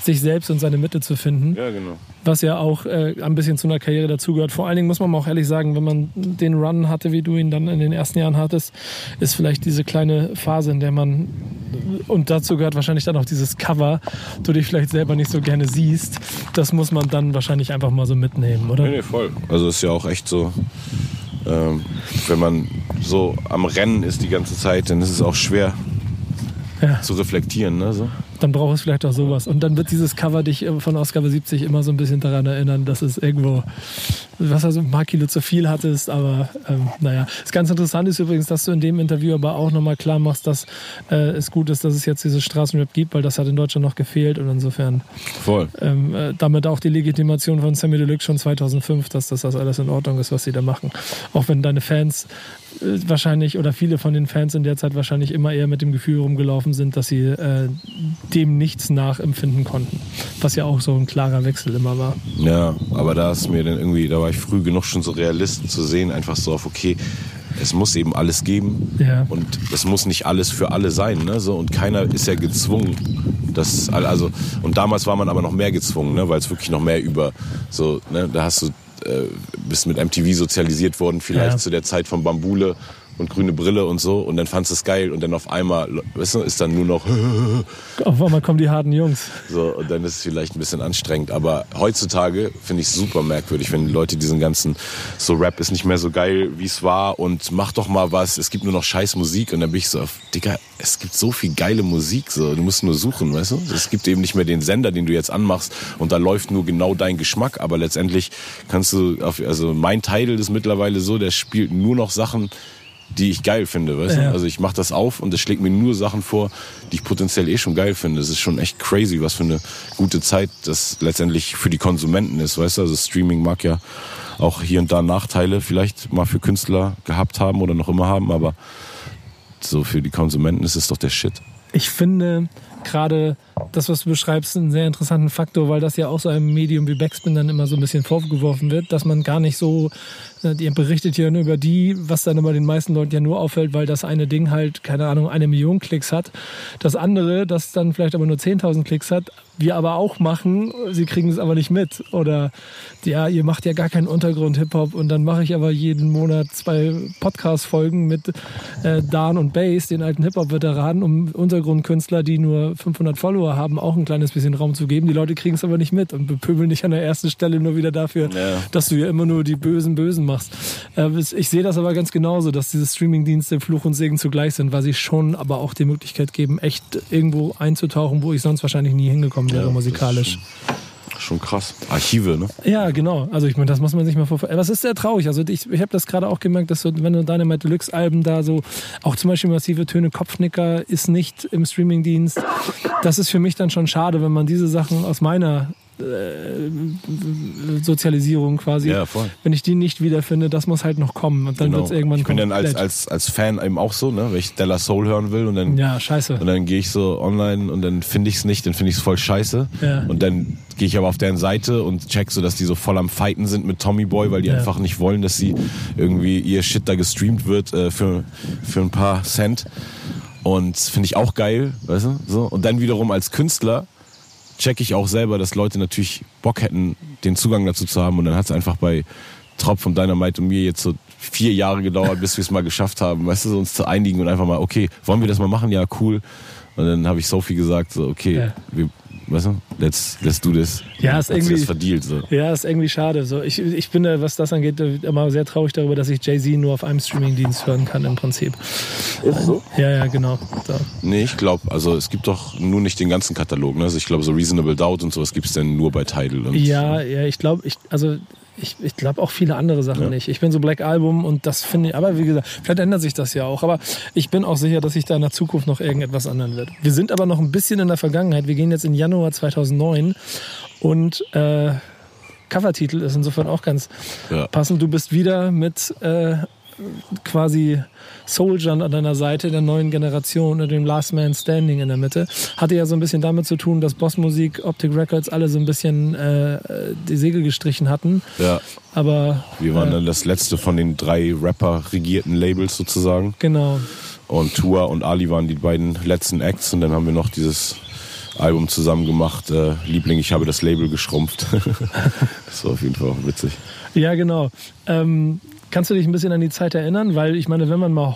sich selbst und seine Mitte zu finden. Ja, genau. Was ja auch äh, ein bisschen zu einer Karriere dazugehört. Vor allen Dingen muss man auch ehrlich sagen, wenn man den Run hatte, wie du ihn dann in den ersten Jahren hattest, ist vielleicht diese kleine Phase, in der man, und dazu gehört wahrscheinlich dann auch dieses Cover, du dich vielleicht selber nicht so gerne siehst, das muss man dann wahrscheinlich einfach mal so mitnehmen, oder? Nee, nee, voll. Also ist ja auch echt so, ähm, wenn man so am Rennen ist die ganze Zeit, dann ist es auch schwer ja. zu reflektieren. Ne, so dann braucht es vielleicht auch sowas. Und dann wird dieses Cover dich äh, von Ausgabe 70 immer so ein bisschen daran erinnern, dass es irgendwo, was also ein paar Kilo zu viel hattest. Aber ähm, naja, das ganz interessant ist übrigens, dass du in dem Interview aber auch nochmal klar machst, dass äh, es gut ist, dass es jetzt dieses Straßenrap gibt, weil das hat in Deutschland noch gefehlt. Und insofern Voll. Ähm, äh, damit auch die Legitimation von Sammy Deluxe schon 2005, dass das, das alles in Ordnung ist, was sie da machen. Auch wenn deine Fans äh, wahrscheinlich oder viele von den Fans in der Zeit wahrscheinlich immer eher mit dem Gefühl rumgelaufen sind, dass sie äh, dem nichts nachempfinden konnten. Was ja auch so ein klarer Wechsel immer war. Ja, aber da ist mir dann irgendwie, da war ich früh genug schon so Realisten zu sehen, einfach so auf, okay, es muss eben alles geben ja. und es muss nicht alles für alle sein, ne? So und keiner ist ja gezwungen, das also und damals war man aber noch mehr gezwungen, ne? Weil es wirklich noch mehr über so, ne? Da hast du äh, bist mit MTV sozialisiert worden, vielleicht ja. zu der Zeit von Bambule und grüne Brille und so und dann fandst du es geil und dann auf einmal, weißt du, ist dann nur noch [laughs] Auf einmal kommen die harten Jungs. so und dann ist es vielleicht ein bisschen anstrengend, aber heutzutage finde ich es super merkwürdig, wenn die Leute diesen ganzen so Rap ist nicht mehr so geil, wie es war und mach doch mal was, es gibt nur noch scheiß Musik und dann bin ich so, auf, Digga, es gibt so viel geile Musik, so du musst nur suchen, weißt du? Es gibt eben nicht mehr den Sender, den du jetzt anmachst und da läuft nur genau dein Geschmack, aber letztendlich kannst du auf, also mein Title ist mittlerweile so, der spielt nur noch Sachen, die ich geil finde, weißt Ja. du? Also ich mache das auf und es schlägt mir nur Sachen vor, die ich potenziell eh schon geil finde. Es ist schon echt crazy, was für eine gute Zeit das letztendlich für die Konsumenten ist, weißt du? Also Streaming mag ja auch hier und da Nachteile vielleicht mal für Künstler gehabt haben oder noch immer haben, aber so für die Konsumenten ist es doch der Shit. Ich finde gerade das, was du beschreibst, einen sehr interessanten Faktor, weil das ja auch so einem Medium wie Backspin dann immer so ein bisschen vorgeworfen wird, dass man gar nicht so, ihr berichtet ja nur über die, was dann immer den meisten Leuten ja nur auffällt, weil das eine Ding halt, keine Ahnung, eine Million Klicks hat. Das andere, das dann vielleicht aber nur 10.000 Klicks hat, wir aber auch machen, sie kriegen es aber nicht mit. Oder ja, ihr macht ja gar keinen Untergrund-Hip-Hop und dann mache ich aber jeden Monat zwei Podcast-Folgen mit äh, Dan und Bass, den alten Hip-Hop-Veteranen, um Untergrundkünstler, die nur 500 Follower haben, auch ein kleines bisschen Raum zu geben. Die Leute kriegen es aber nicht mit und bepöbeln dich an der ersten Stelle nur wieder dafür, Ja. dass du ja immer nur die bösen Bösen machst. Äh, ich sehe das aber ganz genauso, dass diese Streaming-Dienste Fluch und Segen zugleich sind, weil sie schon aber auch die Möglichkeit geben, echt irgendwo einzutauchen, wo ich sonst wahrscheinlich nie hingekommen wäre, Ja, das musikalisch. Schon krass. Archive, ne? Ja, genau. Also ich meine, das muss man sich mal vorstellen. Aber es ist sehr traurig. Also ich, ich habe das gerade auch gemerkt, dass so, wenn du Dynamite Deluxe Alben da so, auch zum Beispiel massive Töne, Kopfnicker ist nicht im Streamingdienst. Das ist für mich dann schon schade, wenn man diese Sachen aus meiner äh, Sozialisierung quasi, Ja, voll. wenn ich die nicht wiederfinde, das muss halt noch kommen. Und dann Genau. wird's irgendwann ich bin dann als, komplett- als, als Fan eben auch so, ne? Wenn ich Della Soul hören will und dann Ja, scheiße. Und dann gehe ich so online und dann finde ich es nicht, dann finde ich es voll scheiße. Ja. Und dann gehe ich aber auf deren Seite und check so, dass die so voll am Fighten sind mit Tommy Boy, weil die Ja. einfach nicht wollen, dass sie irgendwie ihr Shit da gestreamt wird äh, für, für ein paar Cent. Und finde ich auch geil, weißt du? So. Und dann wiederum als Künstler check ich auch selber, dass Leute natürlich Bock hätten, den Zugang dazu zu haben. Und dann hat es einfach bei Tropf und Dynamite und mir jetzt so vier Jahre gedauert, bis wir es mal geschafft haben, weißt du, uns zu einigen und einfach mal, okay, wollen wir das mal machen? Ja, cool. Und dann habe ich Sophie gesagt, so, okay, Ja. wir, weißt du, let's, let's do this. Ja, ist irgendwie- das verdealt, so. Ja, ist irgendwie schade. So, ich, ich bin, was das angeht, immer sehr traurig darüber, dass ich Jay-Z nur auf einem Streamingdienst hören kann im Prinzip. Ist so? Ja, ja, genau. So. Nee, ich glaube, also es gibt doch nur nicht den ganzen Katalog. Ne? Also ich glaube, so Reasonable Doubt und sowas gibt es dann nur bei Tidal. Und Ja, ja, ich glaube, ich, also ich, ich glaube auch viele andere Sachen Ja. nicht. Ich bin so Black Album und das finde ich, aber wie gesagt, vielleicht ändert sich das ja auch. Aber ich bin auch sicher, dass sich da in der Zukunft noch irgendetwas ändern wird. Wir sind aber noch ein bisschen in der Vergangenheit. Wir gehen jetzt in Januar 2009 und äh, Covertitel ist insofern auch ganz Ja. passend. Du bist wieder mit äh, quasi Soldier an deiner Seite der neuen Generation und dem Last Man Standing in der Mitte. Hatte ja so ein bisschen damit zu tun, dass Bossmusik, Optic Records alle so ein bisschen äh, die Segel gestrichen hatten. ja, Aber wir waren äh, dann das letzte von den drei Rapper-regierten Labels sozusagen. genau. Und Tua und Ali waren die beiden letzten Acts und dann haben wir noch dieses Album zusammen gemacht. Äh, Liebling, ich habe das Label geschrumpft. [laughs] das war auf jeden Fall auch witzig. Ja, genau. Ähm, kannst du dich ein bisschen an die Zeit erinnern? Weil ich meine, wenn man mal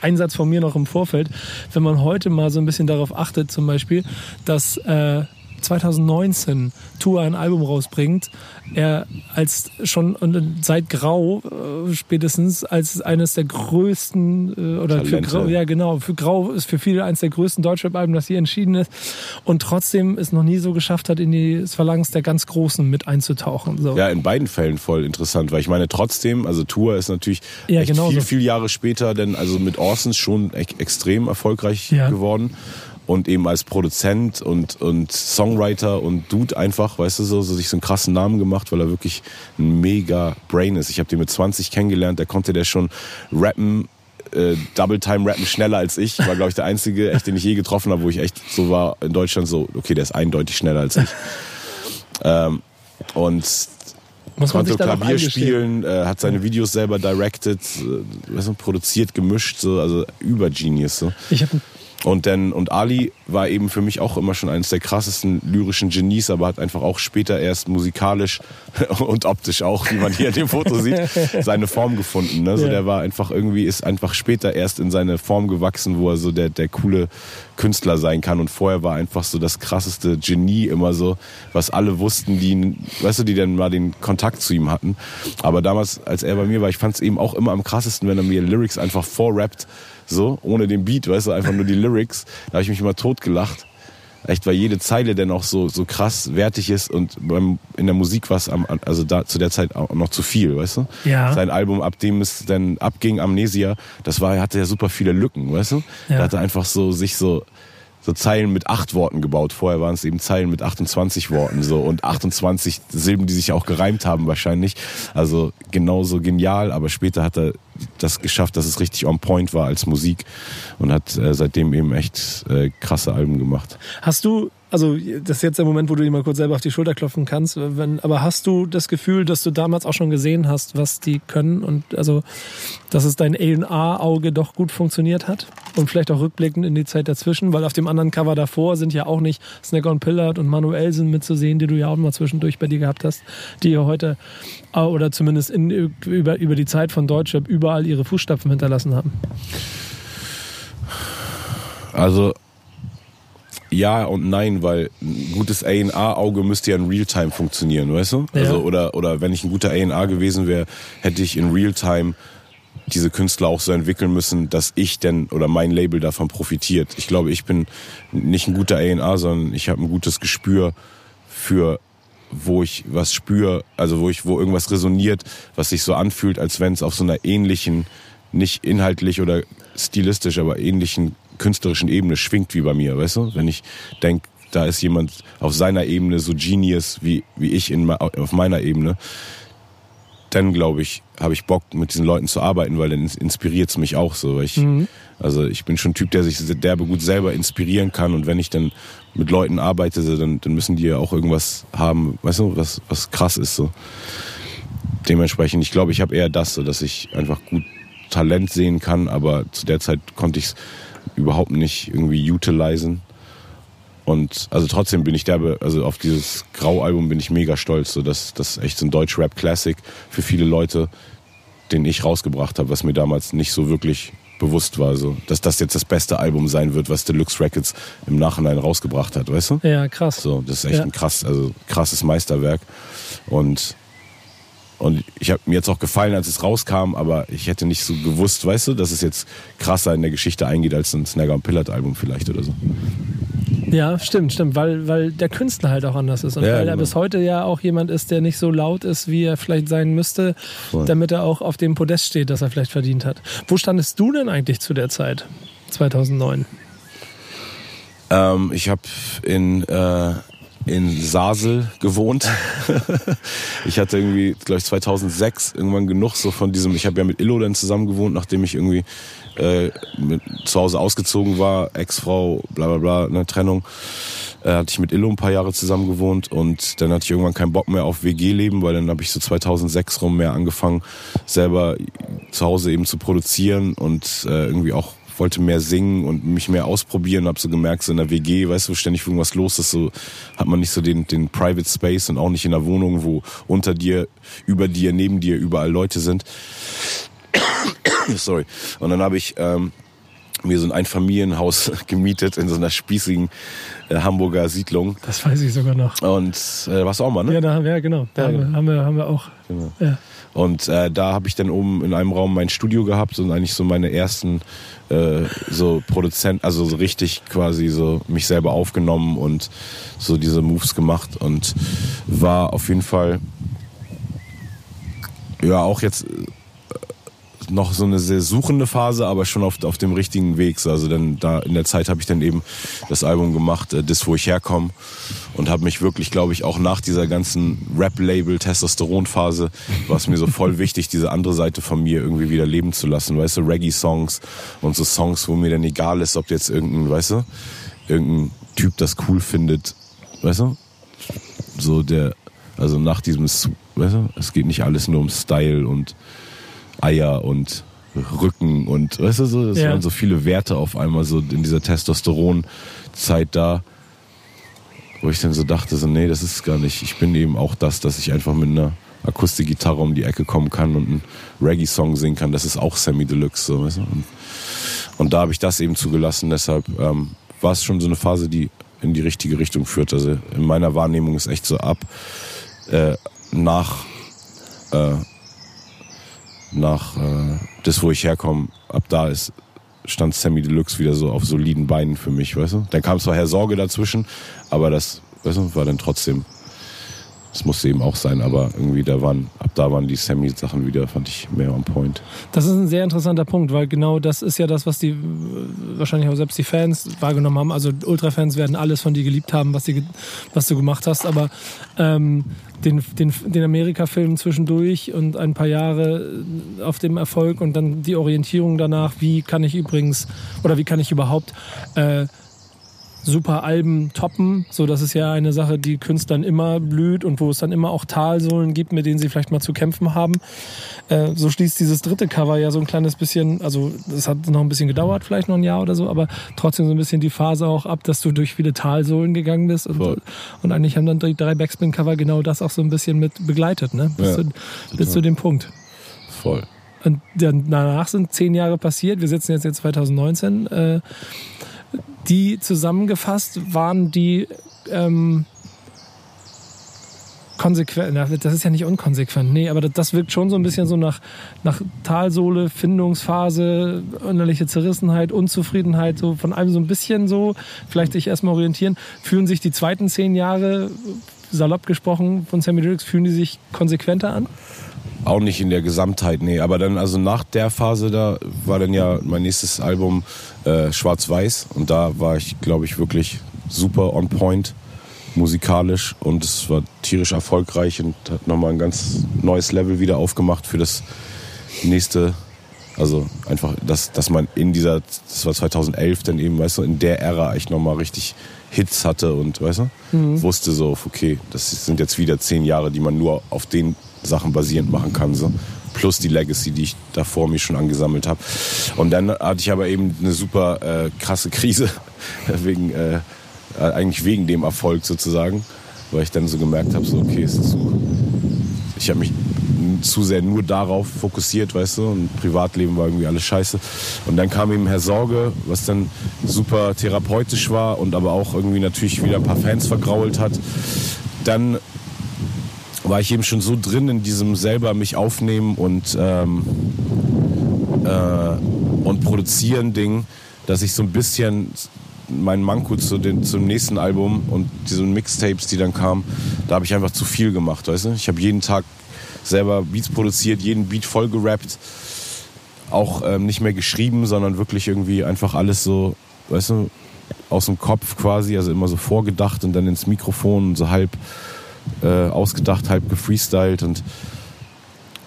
Einsatz von mir noch im Vorfeld, wenn man heute mal so ein bisschen darauf achtet, zum Beispiel, dass äh, 2019 Tour ein Album rausbringt, er als schon und seit Grau äh, spätestens als eines der größten äh, oder für. Grau, ja genau, für Grau ist für viele eines der größten Deutschrap-Alben, das hier entschieden ist und trotzdem es noch nie so geschafft hat, in die Phalanx der ganz Großen mit einzutauchen. So. Ja, in beiden Fällen voll interessant, weil ich meine trotzdem, also Tour ist natürlich Ja, echt genauso. viel, viel Jahre später, denn also mit Orsons schon e extrem erfolgreich Ja. geworden. Und eben als Produzent und, und Songwriter und Dude einfach, weißt du, so, so sich so einen krassen Namen gemacht, weil er wirklich ein mega Brain ist. Ich habe den mit 20 kennengelernt, da konnte der schon rappen, äh, Double Time rappen schneller als ich. War, glaube ich, der einzige, echt, den ich je getroffen habe, wo ich echt so war in Deutschland so, okay, der ist eindeutig schneller als ich. ähm, und Muss konnte Klavier spielen, äh, hat seine Videos selber directed, äh, produziert, gemischt, so, also über Genius. So. Ich habe Und dann, und Ali war eben für mich auch immer schon eines der krassesten lyrischen Genies, aber hat einfach auch später erst musikalisch [laughs] und optisch auch, wie man hier in dem Foto sieht, [laughs] seine Form gefunden. Ne? So ja. der war einfach irgendwie, ist einfach später erst in seine Form gewachsen, wo er so der, der coole Künstler sein kann. Und vorher war einfach so das krasseste Genie immer so, was alle wussten, die, weißt du, die dann mal den Kontakt zu ihm hatten. Aber damals, als er bei mir war, ich fand es eben auch immer am krassesten, wenn er mir Lyrics einfach vorrappt so, ohne den Beat, weißt du, einfach nur die Lyrics. Da habe ich mich immer totgelacht. Echt, weil jede Zeile dann auch so, so krass wertig ist und beim, in der Musik war es also da zu der Zeit auch noch zu viel, weißt du? Ja. Sein Album, ab dem es dann abging, Amnesia, das war, hatte ja super viele Lücken, weißt du? Ja. Da hatte einfach so, sich so, so Zeilen mit acht Worten gebaut. Vorher waren es eben Zeilen mit 28 Worten so und 28 Silben, die sich auch gereimt haben wahrscheinlich. Also genauso genial, aber später hat er das geschafft, dass es richtig on point war als Musik und hat äh, seitdem eben echt äh, krasse Alben gemacht. Hast du also das ist jetzt der Moment, wo du dir mal kurz selber auf die Schulter klopfen kannst. Wenn, aber hast du das Gefühl, dass du damals auch schon gesehen hast, was die können und also, dass es dein A&A-Auge doch gut funktioniert hat? Und vielleicht auch rückblickend in die Zeit dazwischen, weil auf dem anderen Cover davor sind ja auch nicht Snack on Pillard und Manuelsen mitzusehen, die du ja auch mal zwischendurch bei dir gehabt hast, die ja heute oder zumindest in, über, über die Zeit von Deutschrap überall ihre Fußstapfen hinterlassen haben. Also ja und nein, weil ein gutes A&R-Auge müsste ja in Realtime funktionieren, weißt du? Ja. Also, oder, oder wenn ich ein guter A&R gewesen wäre, hätte ich in Realtime diese Künstler auch so entwickeln müssen, dass ich denn oder mein Label davon profitiert. Ich glaube, ich bin nicht ein guter A&R, sondern ich habe ein gutes Gespür für wo ich was spüre, also wo ich wo irgendwas resoniert, was sich so anfühlt, als wenn es auf so einer ähnlichen, nicht inhaltlich oder stilistisch, aber ähnlichen künstlerischen Ebene schwingt wie bei mir, weißt du? Wenn ich denke, da ist jemand auf seiner Ebene so Genius wie, wie ich in, auf meiner Ebene, dann glaube ich, habe ich Bock, mit diesen Leuten zu arbeiten, weil dann inspiriert es mich auch so. Ich, mhm. Also ich bin schon ein Typ, der sich derbe gut selber inspirieren kann und wenn ich dann mit Leuten arbeite, dann, dann müssen die ja auch irgendwas haben, weißt du, was, was krass ist. So. Dementsprechend, ich glaube, ich habe eher das, so dass ich einfach gut Talent sehen kann, aber zu der Zeit konnte ich es überhaupt nicht irgendwie utilisen. Und also trotzdem bin ich derbe, also auf dieses Grau-Album bin ich mega stolz. So, dass das echt so ein Deutsch-Rap-Classic für viele Leute, den ich rausgebracht habe, was mir damals nicht so wirklich bewusst war, so, dass das jetzt das beste Album sein wird, was Deluxe Records im Nachhinein rausgebracht hat, weißt du? Ja, krass. So, das ist echt ja. ein krass, also krasses Meisterwerk. Und und ich habe mir jetzt auch gefallen, als es rauskam, aber ich hätte nicht so gewusst, weißt du, dass es jetzt krasser in der Geschichte eingeht als ein Snagger und Pillard Album vielleicht oder so. Ja, stimmt, stimmt, weil, weil der Künstler halt auch anders ist und ja, weil genau. er bis heute ja auch jemand ist, der nicht so laut ist, wie er vielleicht sein müsste, Voll. damit er auch auf dem Podest steht, das er vielleicht verdient hat. Wo standest du denn eigentlich zu der Zeit, 2009? Ähm, ich habe in äh, in Sasel gewohnt. [laughs] ich hatte irgendwie, glaube ich, 2006 irgendwann genug so von diesem, ich habe ja mit Illo dann zusammen gewohnt, nachdem ich irgendwie äh, mit, zu Hause ausgezogen war, Ex-Frau, bla bla bla, eine Trennung. Äh, hatte ich mit Illo ein paar Jahre zusammen gewohnt und dann hatte ich irgendwann keinen Bock mehr auf WG-Leben, weil dann habe ich so 2006 rum mehr angefangen, selber zu Hause eben zu produzieren und äh, irgendwie auch wollte mehr singen und mich mehr ausprobieren, habe so gemerkt, so in der WG, weißt du, ständig irgendwas los ist, so hat man nicht so den, den Private Space und auch nicht in der Wohnung, wo unter dir, über dir, neben dir überall Leute sind. [coughs] Sorry. Und dann habe ich ähm, mir so ein Einfamilienhaus [laughs] gemietet in so einer spießigen äh, Hamburger Siedlung. Das weiß ich sogar noch. Und äh, warst du auch mal, ne? Ja, da, ja genau. Da ja, haben, wir, haben, wir, haben wir auch. Genau. Ja. Und äh, da habe ich dann oben in einem Raum mein Studio gehabt und eigentlich so meine ersten äh, so Produzent, also so richtig quasi so mich selber aufgenommen und so diese Moves gemacht und war auf jeden Fall ja auch jetzt noch so eine sehr suchende Phase, aber schon auf, auf dem richtigen Weg. Also dann da in der Zeit habe ich dann eben das Album gemacht, äh, das wo ich herkomme und habe mich wirklich, glaube ich, auch nach dieser ganzen Rap-Label Testosteron-Phase war es mir so voll wichtig, diese andere Seite von mir irgendwie wieder leben zu lassen. Weißt du, Reggae-Songs und so Songs, wo mir dann egal ist, ob jetzt irgendein, weißt du, irgendein Typ das cool findet, weißt du, so der, also nach diesem, weißt du, es geht nicht alles nur um Style und Eier und Rücken und weißt du so, das Ja. waren so viele Werte auf einmal so in dieser Testosteron-Zeit da, wo ich dann so dachte, so nee, das ist gar nicht. Ich bin eben auch das, dass ich einfach mit einer Akustikgitarre um die Ecke kommen kann und einen Reggae-Song singen kann. Das ist auch Sammy Deluxe, so, weißt du? Und, und da habe ich das eben zugelassen. Deshalb ähm, war es schon so eine Phase, die in die richtige Richtung führt. Also in meiner Wahrnehmung ist echt so ab äh, nach äh, nach äh, das, wo ich herkomme, ab da ist stand Sammy Deluxe wieder so auf soliden Beinen für mich, weißt du? Dann kam zwar Herr Sorge dazwischen, aber das, weißt du, war dann trotzdem, das musste eben auch sein, aber irgendwie da waren, ab da waren die Sammy-Sachen wieder, fand ich mehr on point. Das ist ein sehr interessanter Punkt, weil genau das ist ja das, was die äh, wahrscheinlich auch selbst die Fans wahrgenommen haben. Also Ultra-Fans werden alles von dir geliebt haben, was, die, was du gemacht hast, aber ähm, den, den, den Amerika-Film zwischendurch und ein paar Jahre äh, auf dem Erfolg und dann die Orientierung danach, wie kann ich übrigens oder wie kann ich überhaupt äh, super Alben toppen. So, das ist ja eine Sache, die Künstlern immer blüht und wo es dann immer auch Talsohlen gibt, mit denen sie vielleicht mal zu kämpfen haben. Äh, so schließt dieses dritte Cover ja so ein kleines bisschen, also das hat noch ein bisschen gedauert, vielleicht noch ein Jahr oder so, aber trotzdem so ein bisschen die Phase auch ab, dass du durch viele Talsohlen gegangen bist und, Voll. und eigentlich haben dann die drei Backspin-Cover genau das auch so ein bisschen mit begleitet, ne? Bis, Ja, zu, bis zu dem Punkt. Voll. Und danach sind zehn Jahre passiert. Wir sitzen jetzt in 2019. Äh, die zusammengefasst waren die ähm, konsequent. Das ist ja nicht unkonsequent. Nee, aber das, das wirkt schon so ein bisschen so nach, nach Talsohle, Findungsphase, innerliche Zerrissenheit, Unzufriedenheit, so von allem so ein bisschen so. Vielleicht sich erstmal orientieren. Fühlen sich die zweiten zehn Jahre, salopp gesprochen, von Sammy Deluxe, fühlen die sich konsequenter an? Auch nicht in der Gesamtheit, nee. Aber dann, also nach der Phase da, war dann ja mein nächstes Album äh, Schwarz-Weiß. Und da war ich, glaube ich, wirklich super on point musikalisch. Und es war tierisch erfolgreich und hat nochmal ein ganz neues Level wieder aufgemacht für das nächste. Also einfach, dass, dass man in dieser, das war 2011 dann eben, weißt du, in der Ära echt nochmal richtig Hits hatte und, weißt du, wusste so, okay, das sind jetzt wieder zehn Jahre, die man nur auf den Sachen basierend machen kann, so. Plus die Legacy, die ich davor mir schon angesammelt habe. Und dann hatte ich aber eben eine super äh, krasse Krise, [laughs] wegen, äh, eigentlich wegen dem Erfolg sozusagen, weil ich dann so gemerkt habe, so, okay, ist zu, ich habe mich zu sehr nur darauf fokussiert, weißt du, und Privatleben war irgendwie alles scheiße. Und dann kam eben Herr Sorge, was dann super therapeutisch war und aber auch irgendwie natürlich wieder ein paar Fans vergrault hat. Dann war ich eben schon so drin in diesem selber mich aufnehmen und, ähm, äh, und produzieren Ding, dass ich so ein bisschen mein Manko zu den, zum nächsten Album und diese Mixtapes, die dann kamen, da habe ich einfach zu viel gemacht, weißt du? Ich habe jeden Tag selber Beats produziert, jeden Beat voll gerappt, auch ähm, nicht mehr geschrieben, sondern wirklich irgendwie einfach alles so, weißt du, aus dem Kopf quasi, also immer so vorgedacht und dann ins Mikrofon und so halb äh, ausgedacht, halb gefreestylt und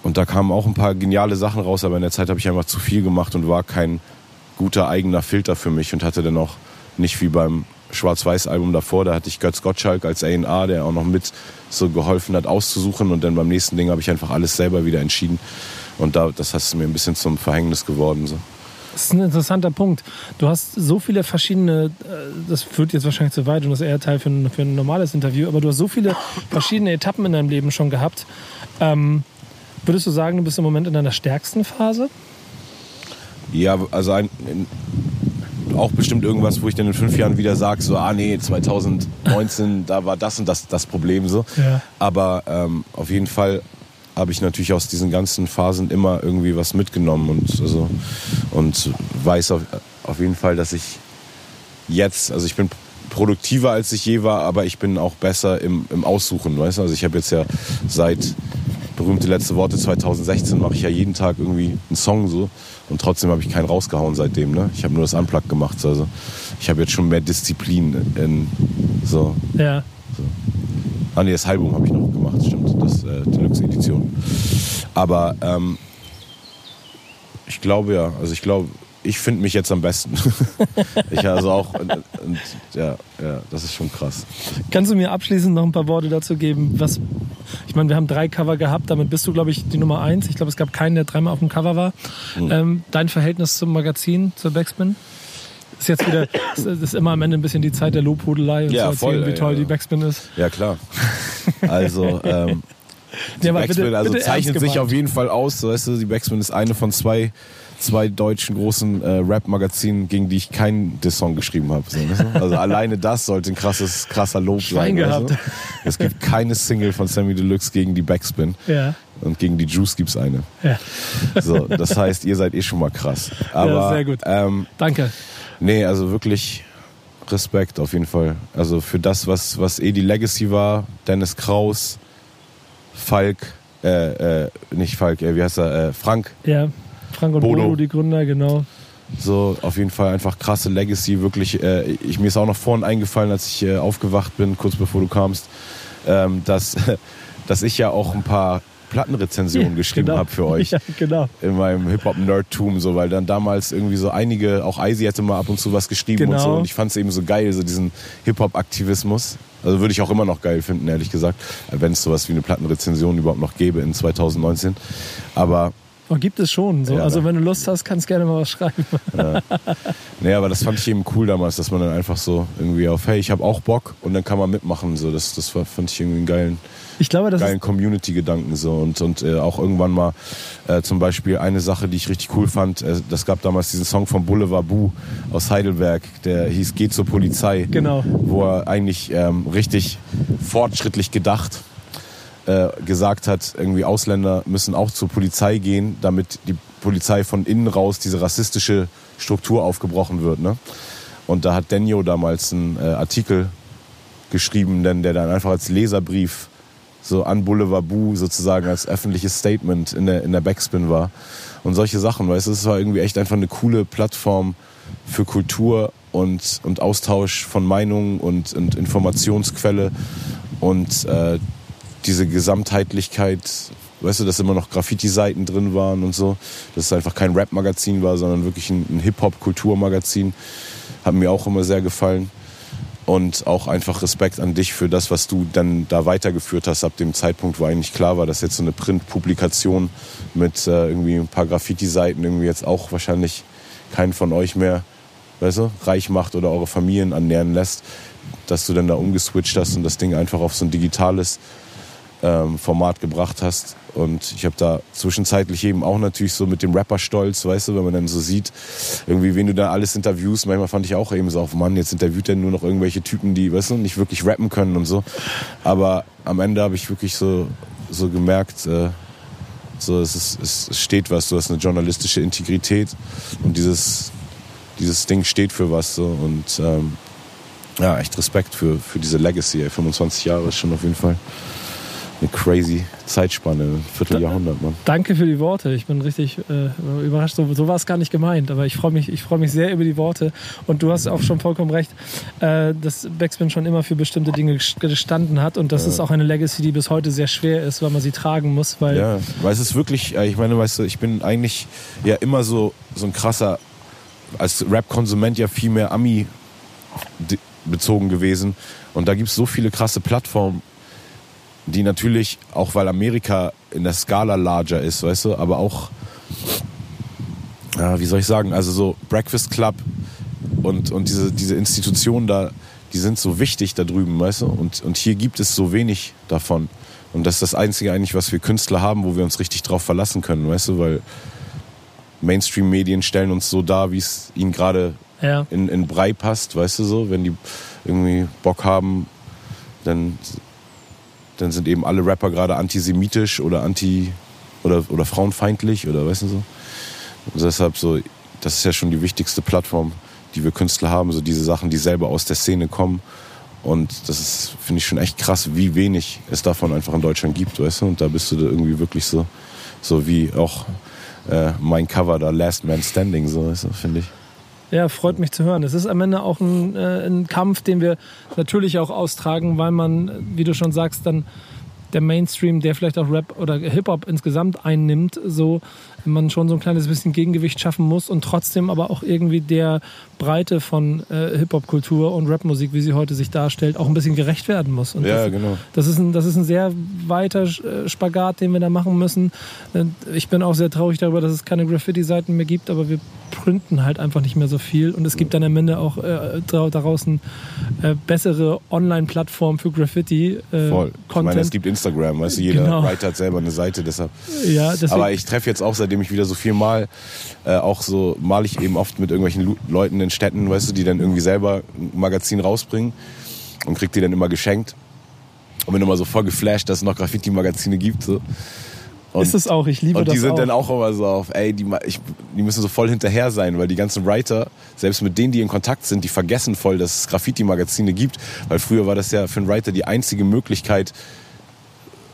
und da kamen auch ein paar geniale Sachen raus, aber in der Zeit habe ich einfach zu viel gemacht und war kein guter eigener Filter für mich und hatte dann auch nicht wie beim Schwarz-Weiß-Album davor, da hatte ich Götz Gottschalk als A&R, der auch noch mit so geholfen hat auszusuchen und dann beim nächsten Ding habe ich einfach alles selber wieder entschieden und da, das ist mir ein bisschen zum Verhängnis geworden. So. Das ist ein interessanter Punkt. Du hast so viele verschiedene, äh, das führt jetzt wahrscheinlich zu weit und das ist eher Teil für ein, für ein normales Interview, aber du hast so viele [laughs] verschiedene Etappen in deinem Leben schon gehabt. Ähm, würdest du sagen, du bist im Moment in deiner stärksten Phase? Ja, also ein, in, auch bestimmt irgendwas, wo ich dann in fünf Jahren wieder sage, so, ah nee, 2019, da war das und das das Problem so. Ja. Aber ähm, auf jeden Fall habe ich natürlich aus diesen ganzen Phasen immer irgendwie was mitgenommen und, also, und weiß auf, auf jeden Fall, dass ich jetzt, also ich bin produktiver als ich je war, aber ich bin auch besser im, im Aussuchen, weißt du? Also ich habe jetzt ja seit berühmte letzte Worte 2016 mache ich ja jeden Tag irgendwie einen Song so und trotzdem habe ich keinen rausgehauen seitdem, ne? Ich habe nur das Unplug gemacht, also ich habe jetzt schon mehr Disziplin in so Ja. Ah nee, das Album habe ich noch gemacht, stimmt. Das äh, Deluxe-Edition. Aber ähm, ich glaube ja, also ich glaube, ich finde mich jetzt am besten. [laughs] ich also auch, und, und, ja, ja, das ist schon krass. Kannst du mir abschließend noch ein paar Worte dazu geben, was, ich meine, wir haben drei Cover gehabt, damit bist du, glaube ich, die Nummer eins. Ich glaube, es gab keinen, der dreimal auf dem Cover war. Mhm. Ähm, dein Verhältnis zum Magazin, zur Backspin? Ist jetzt wieder, [coughs] das ist immer am Ende ein bisschen die Zeit der Lobhudelei und ja, zu erzählen, voll, wie toll ja. die Backspin ist. Ja, klar. Also, [laughs] ähm, die Ja, Backspin bitte- also bitte zeichnet sich auf jeden Fall aus. so, Weißt du, die Backspin ist eine von zwei, zwei deutschen großen äh, Rap-Magazinen, gegen die ich keinen Diss-Song geschrieben habe. So, weißt du? Also alleine das sollte ein krasses, krasser Lob Schwein sein. weißt gehabt. du? Es gibt keine Single von Sammy Deluxe gegen die Backspin. Ja, Und gegen die Juice gibt's eine. ja. So, das heißt, ihr seid eh schon mal krass. Aber, sehr gut. Ähm, Danke. Nee, also wirklich Respekt auf jeden Fall. Also für das, was, was eh die Legacy war, Dennis Kraus, Falk, äh, äh, nicht Falk, äh, wie heißt er, äh, Frank, Ja, Frank und Bodo. Bodo, die Gründer, genau. so auf jeden Fall einfach krasse Legacy, wirklich. Äh, ich, mir ist auch noch vorhin eingefallen, als ich äh, aufgewacht bin, kurz bevor du kamst, ähm, dass, [laughs] dass ich ja auch ein paar Plattenrezensionen Ja, geschrieben genau. habe für euch. [laughs] Ja, genau. in meinem Hip-Hop-Nerdtum, so, weil dann damals irgendwie so einige, auch Eisi hätte mal ab und zu was geschrieben und Genau. so. Und ich fand es eben so geil, so diesen Hip-Hop-Aktivismus. Also würde ich auch immer noch geil finden, ehrlich gesagt, wenn es sowas wie eine Plattenrezension überhaupt noch gäbe in 2019. Aber Oh, gibt es schon. So. Ja, also ne? wenn du Lust hast, kannst gerne mal was schreiben. nee, aber das fand ich eben cool damals, dass man dann einfach so irgendwie auf, hey, ich habe auch Bock und dann kann man mitmachen. So, das, das fand ich irgendwie einen geilen, Ich glaube, das geilen Community-Gedanken so und, und äh, auch irgendwann mal äh, zum Beispiel eine Sache, die ich richtig cool fand, äh, das gab damals diesen Song von Boulevard Bu aus Heidelberg, der hieß Geh zur Polizei, Genau. wo er eigentlich ähm, richtig fortschrittlich gedacht äh, gesagt hat, irgendwie Ausländer müssen auch zur Polizei gehen, damit die Polizei von innen raus diese rassistische Struktur aufgebrochen wird. Ne? Und da hat Denio damals einen äh, Artikel geschrieben, denn der dann einfach als Leserbrief so an Boulevard Bu sozusagen als öffentliches Statement in der, in der Backspin war. Und solche Sachen, weißt du, es war irgendwie echt einfach eine coole Plattform für Kultur und, und Austausch von Meinungen und, und Informationsquelle und äh, diese Gesamtheitlichkeit, weißt du, dass immer noch Graffiti-Seiten drin waren und so, dass es einfach kein Rap-Magazin war, sondern wirklich ein, ein Hip-Hop-Kulturmagazin, hat mir auch immer sehr gefallen. Und auch einfach Respekt an dich für das, was du dann da weitergeführt hast, ab dem Zeitpunkt, wo eigentlich klar war, dass jetzt so eine Printpublikation mit äh, irgendwie ein paar Graffiti-Seiten irgendwie jetzt auch wahrscheinlich keinen von euch mehr, weißt du, reich macht oder eure Familien annähern lässt, dass du dann da umgeswitcht hast und das Ding einfach auf so ein digitales ähm, Format gebracht hast. Und ich habe da zwischenzeitlich eben auch natürlich so mit dem Rapper-Stolz, weißt du, wenn man dann so sieht, irgendwie, wen du da alles interviewst. Manchmal fand ich auch eben so auf, Mann, jetzt interviewt er nur noch irgendwelche Typen, die, weißt du, nicht wirklich rappen können und so. Aber am Ende habe ich wirklich so, so gemerkt, äh, so, es, ist, es steht was, du hast eine journalistische Integrität und dieses, dieses Ding steht für was. So. Und ähm, ja, echt Respekt für, für diese Legacy. Ey. 25 Jahre ist schon auf jeden Fall eine crazy Zeitspanne, ein Vierteljahrhundert, Mann. Danke für die Worte. Ich bin richtig äh, überrascht. So, so war es gar nicht gemeint, aber ich freue mich, ich freue mich sehr über die Worte. Und du hast auch schon vollkommen recht, äh, dass Backspin schon immer für bestimmte Dinge ges- gestanden hat und das ist auch eine Legacy, die bis heute sehr schwer ist, weil man sie tragen muss, weil Ja, weil es ist wirklich, äh, ich meine, weißt du, ich bin eigentlich ja immer so, so ein krasser, als Rap-Konsument ja viel mehr Ami bezogen gewesen. Und da gibt es so viele krasse Plattformen, die natürlich, auch weil Amerika in der Skala larger ist, weißt du, aber auch, ja, wie soll ich sagen, also so Breakfast Club und, und diese, diese Institutionen da, die sind so wichtig da drüben, weißt du, und, und hier gibt es so wenig davon. Und das ist das Einzige eigentlich, was wir Künstler haben, wo wir uns richtig drauf verlassen können, weißt du, weil Mainstream-Medien stellen uns so dar, wie es ihnen gerade ja, in, in Brei passt, weißt du so, wenn die irgendwie Bock haben, dann, dann sind eben alle Rapper gerade antisemitisch oder anti oder, oder frauenfeindlich oder weißt du so. Und deshalb so, das ist ja schon die wichtigste Plattform, die wir Künstler haben, so diese Sachen, die selber aus der Szene kommen. Und das ist, finde ich schon echt krass, wie wenig es davon einfach in Deutschland gibt, weißt du? Und da bist du da irgendwie wirklich so, so wie auch äh, mein Cover da, Last Man Standing, so, weißt du, finde ich. Ja, freut mich zu hören. Es ist am Ende auch ein, äh, ein Kampf, den wir natürlich auch austragen, weil man, wie du schon sagst, dann der Mainstream, der vielleicht auch Rap oder Hip-Hop insgesamt einnimmt, so man schon so ein kleines bisschen Gegengewicht schaffen muss und trotzdem aber auch irgendwie der Breite von äh, Hip-Hop-Kultur und Rapmusik, wie sie heute sich darstellt, auch ein bisschen gerecht werden muss. Und Ja, das, genau. das ist, ein, das ist ein sehr weiter äh, Spagat, den wir da machen müssen. Ich bin auch sehr traurig darüber, dass es keine Graffiti-Seiten mehr gibt, aber wir printen halt einfach nicht mehr so viel. Und es gibt dann am Ende auch äh, da- daraus ein, äh, bessere Online-Plattform für Graffiti. Äh, Voll. Ich Content. meine, es gibt Instagram, weißt du, jeder Genau. Writer hat selber eine Seite, deshalb. ja, deswegen, Aber ich treffe jetzt auch, seitdem ich wieder so viel mal, äh, auch so male ich eben oft mit irgendwelchen Leuten in Städten, weißt du, die dann irgendwie selber ein Magazin rausbringen und krieg die dann immer geschenkt. Und bin immer so voll geflasht, dass es noch Graffiti-Magazine gibt. So. Und, ist es auch. Ich liebe und das die sind auch. dann auch immer so auf, ey, die, ich, die müssen so voll hinterher sein, weil die ganzen Writer, selbst mit denen, die in Kontakt sind, die vergessen voll, dass es Graffiti-Magazine gibt. Weil früher war das ja für einen Writer die einzige Möglichkeit,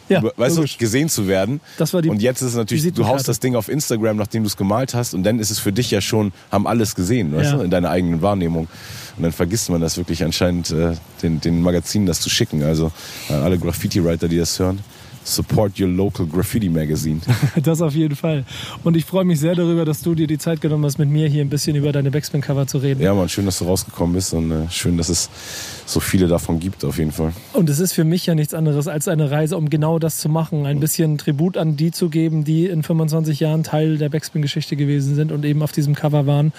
ja, weißt logisch. du, gesehen zu werden. Das war die und jetzt ist es natürlich, du haust das Ding auf Instagram, nachdem du es gemalt hast, und dann ist es für dich ja schon, haben alles gesehen, weißt Ja. du, in deiner eigenen Wahrnehmung. Und dann vergisst man das wirklich anscheinend, äh, den, den Magazinen das zu schicken. Also an alle Graffiti-Writer, die das hören, support your local Graffiti Magazine. [laughs] Das auf jeden Fall. Und ich freue mich sehr darüber, dass du dir die Zeit genommen hast, mit mir hier ein bisschen über deine Backspin-Cover zu reden. ja, man, schön, dass du rausgekommen bist und äh, schön, dass es so viele davon gibt, auf jeden Fall. Und es ist für mich ja nichts anderes als eine Reise, um genau das zu machen. Ein bisschen Tribut an die zu geben, die in 25 Jahren Teil der Backspin-Geschichte gewesen sind und eben auf diesem Cover waren.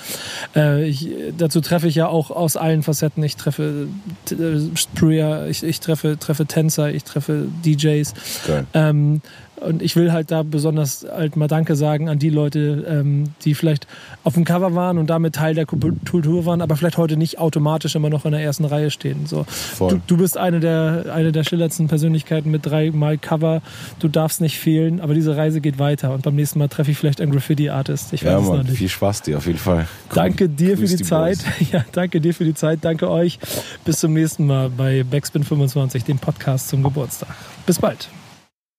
Äh, ich, dazu treffe ich ja auch aus allen Facetten. Ich treffe äh, Spreer, ich, ich treffe, treffe Tänzer, ich treffe DJs. Geil. Ähm, und ich will halt da besonders halt mal Danke sagen an die Leute, ähm, die vielleicht auf dem Cover waren und damit Teil der Kultur waren, aber vielleicht heute nicht automatisch immer noch in der ersten Reihe stehen. So. Du, du bist eine der, eine der schillerndsten Persönlichkeiten mit dreimal Cover. Du darfst nicht fehlen, aber diese Reise geht weiter. Und beim nächsten Mal treffe ich vielleicht einen Graffiti-Artist. Ich weiß Ja, es noch Mann, nicht. viel Spaß dir auf jeden Fall. Cool. Danke dir für Grüß die, Zeit. Boys. [laughs] Ja, danke dir für die Zeit. Danke euch. Bis zum nächsten Mal bei Backspin 25, dem Podcast zum Geburtstag. Bis bald.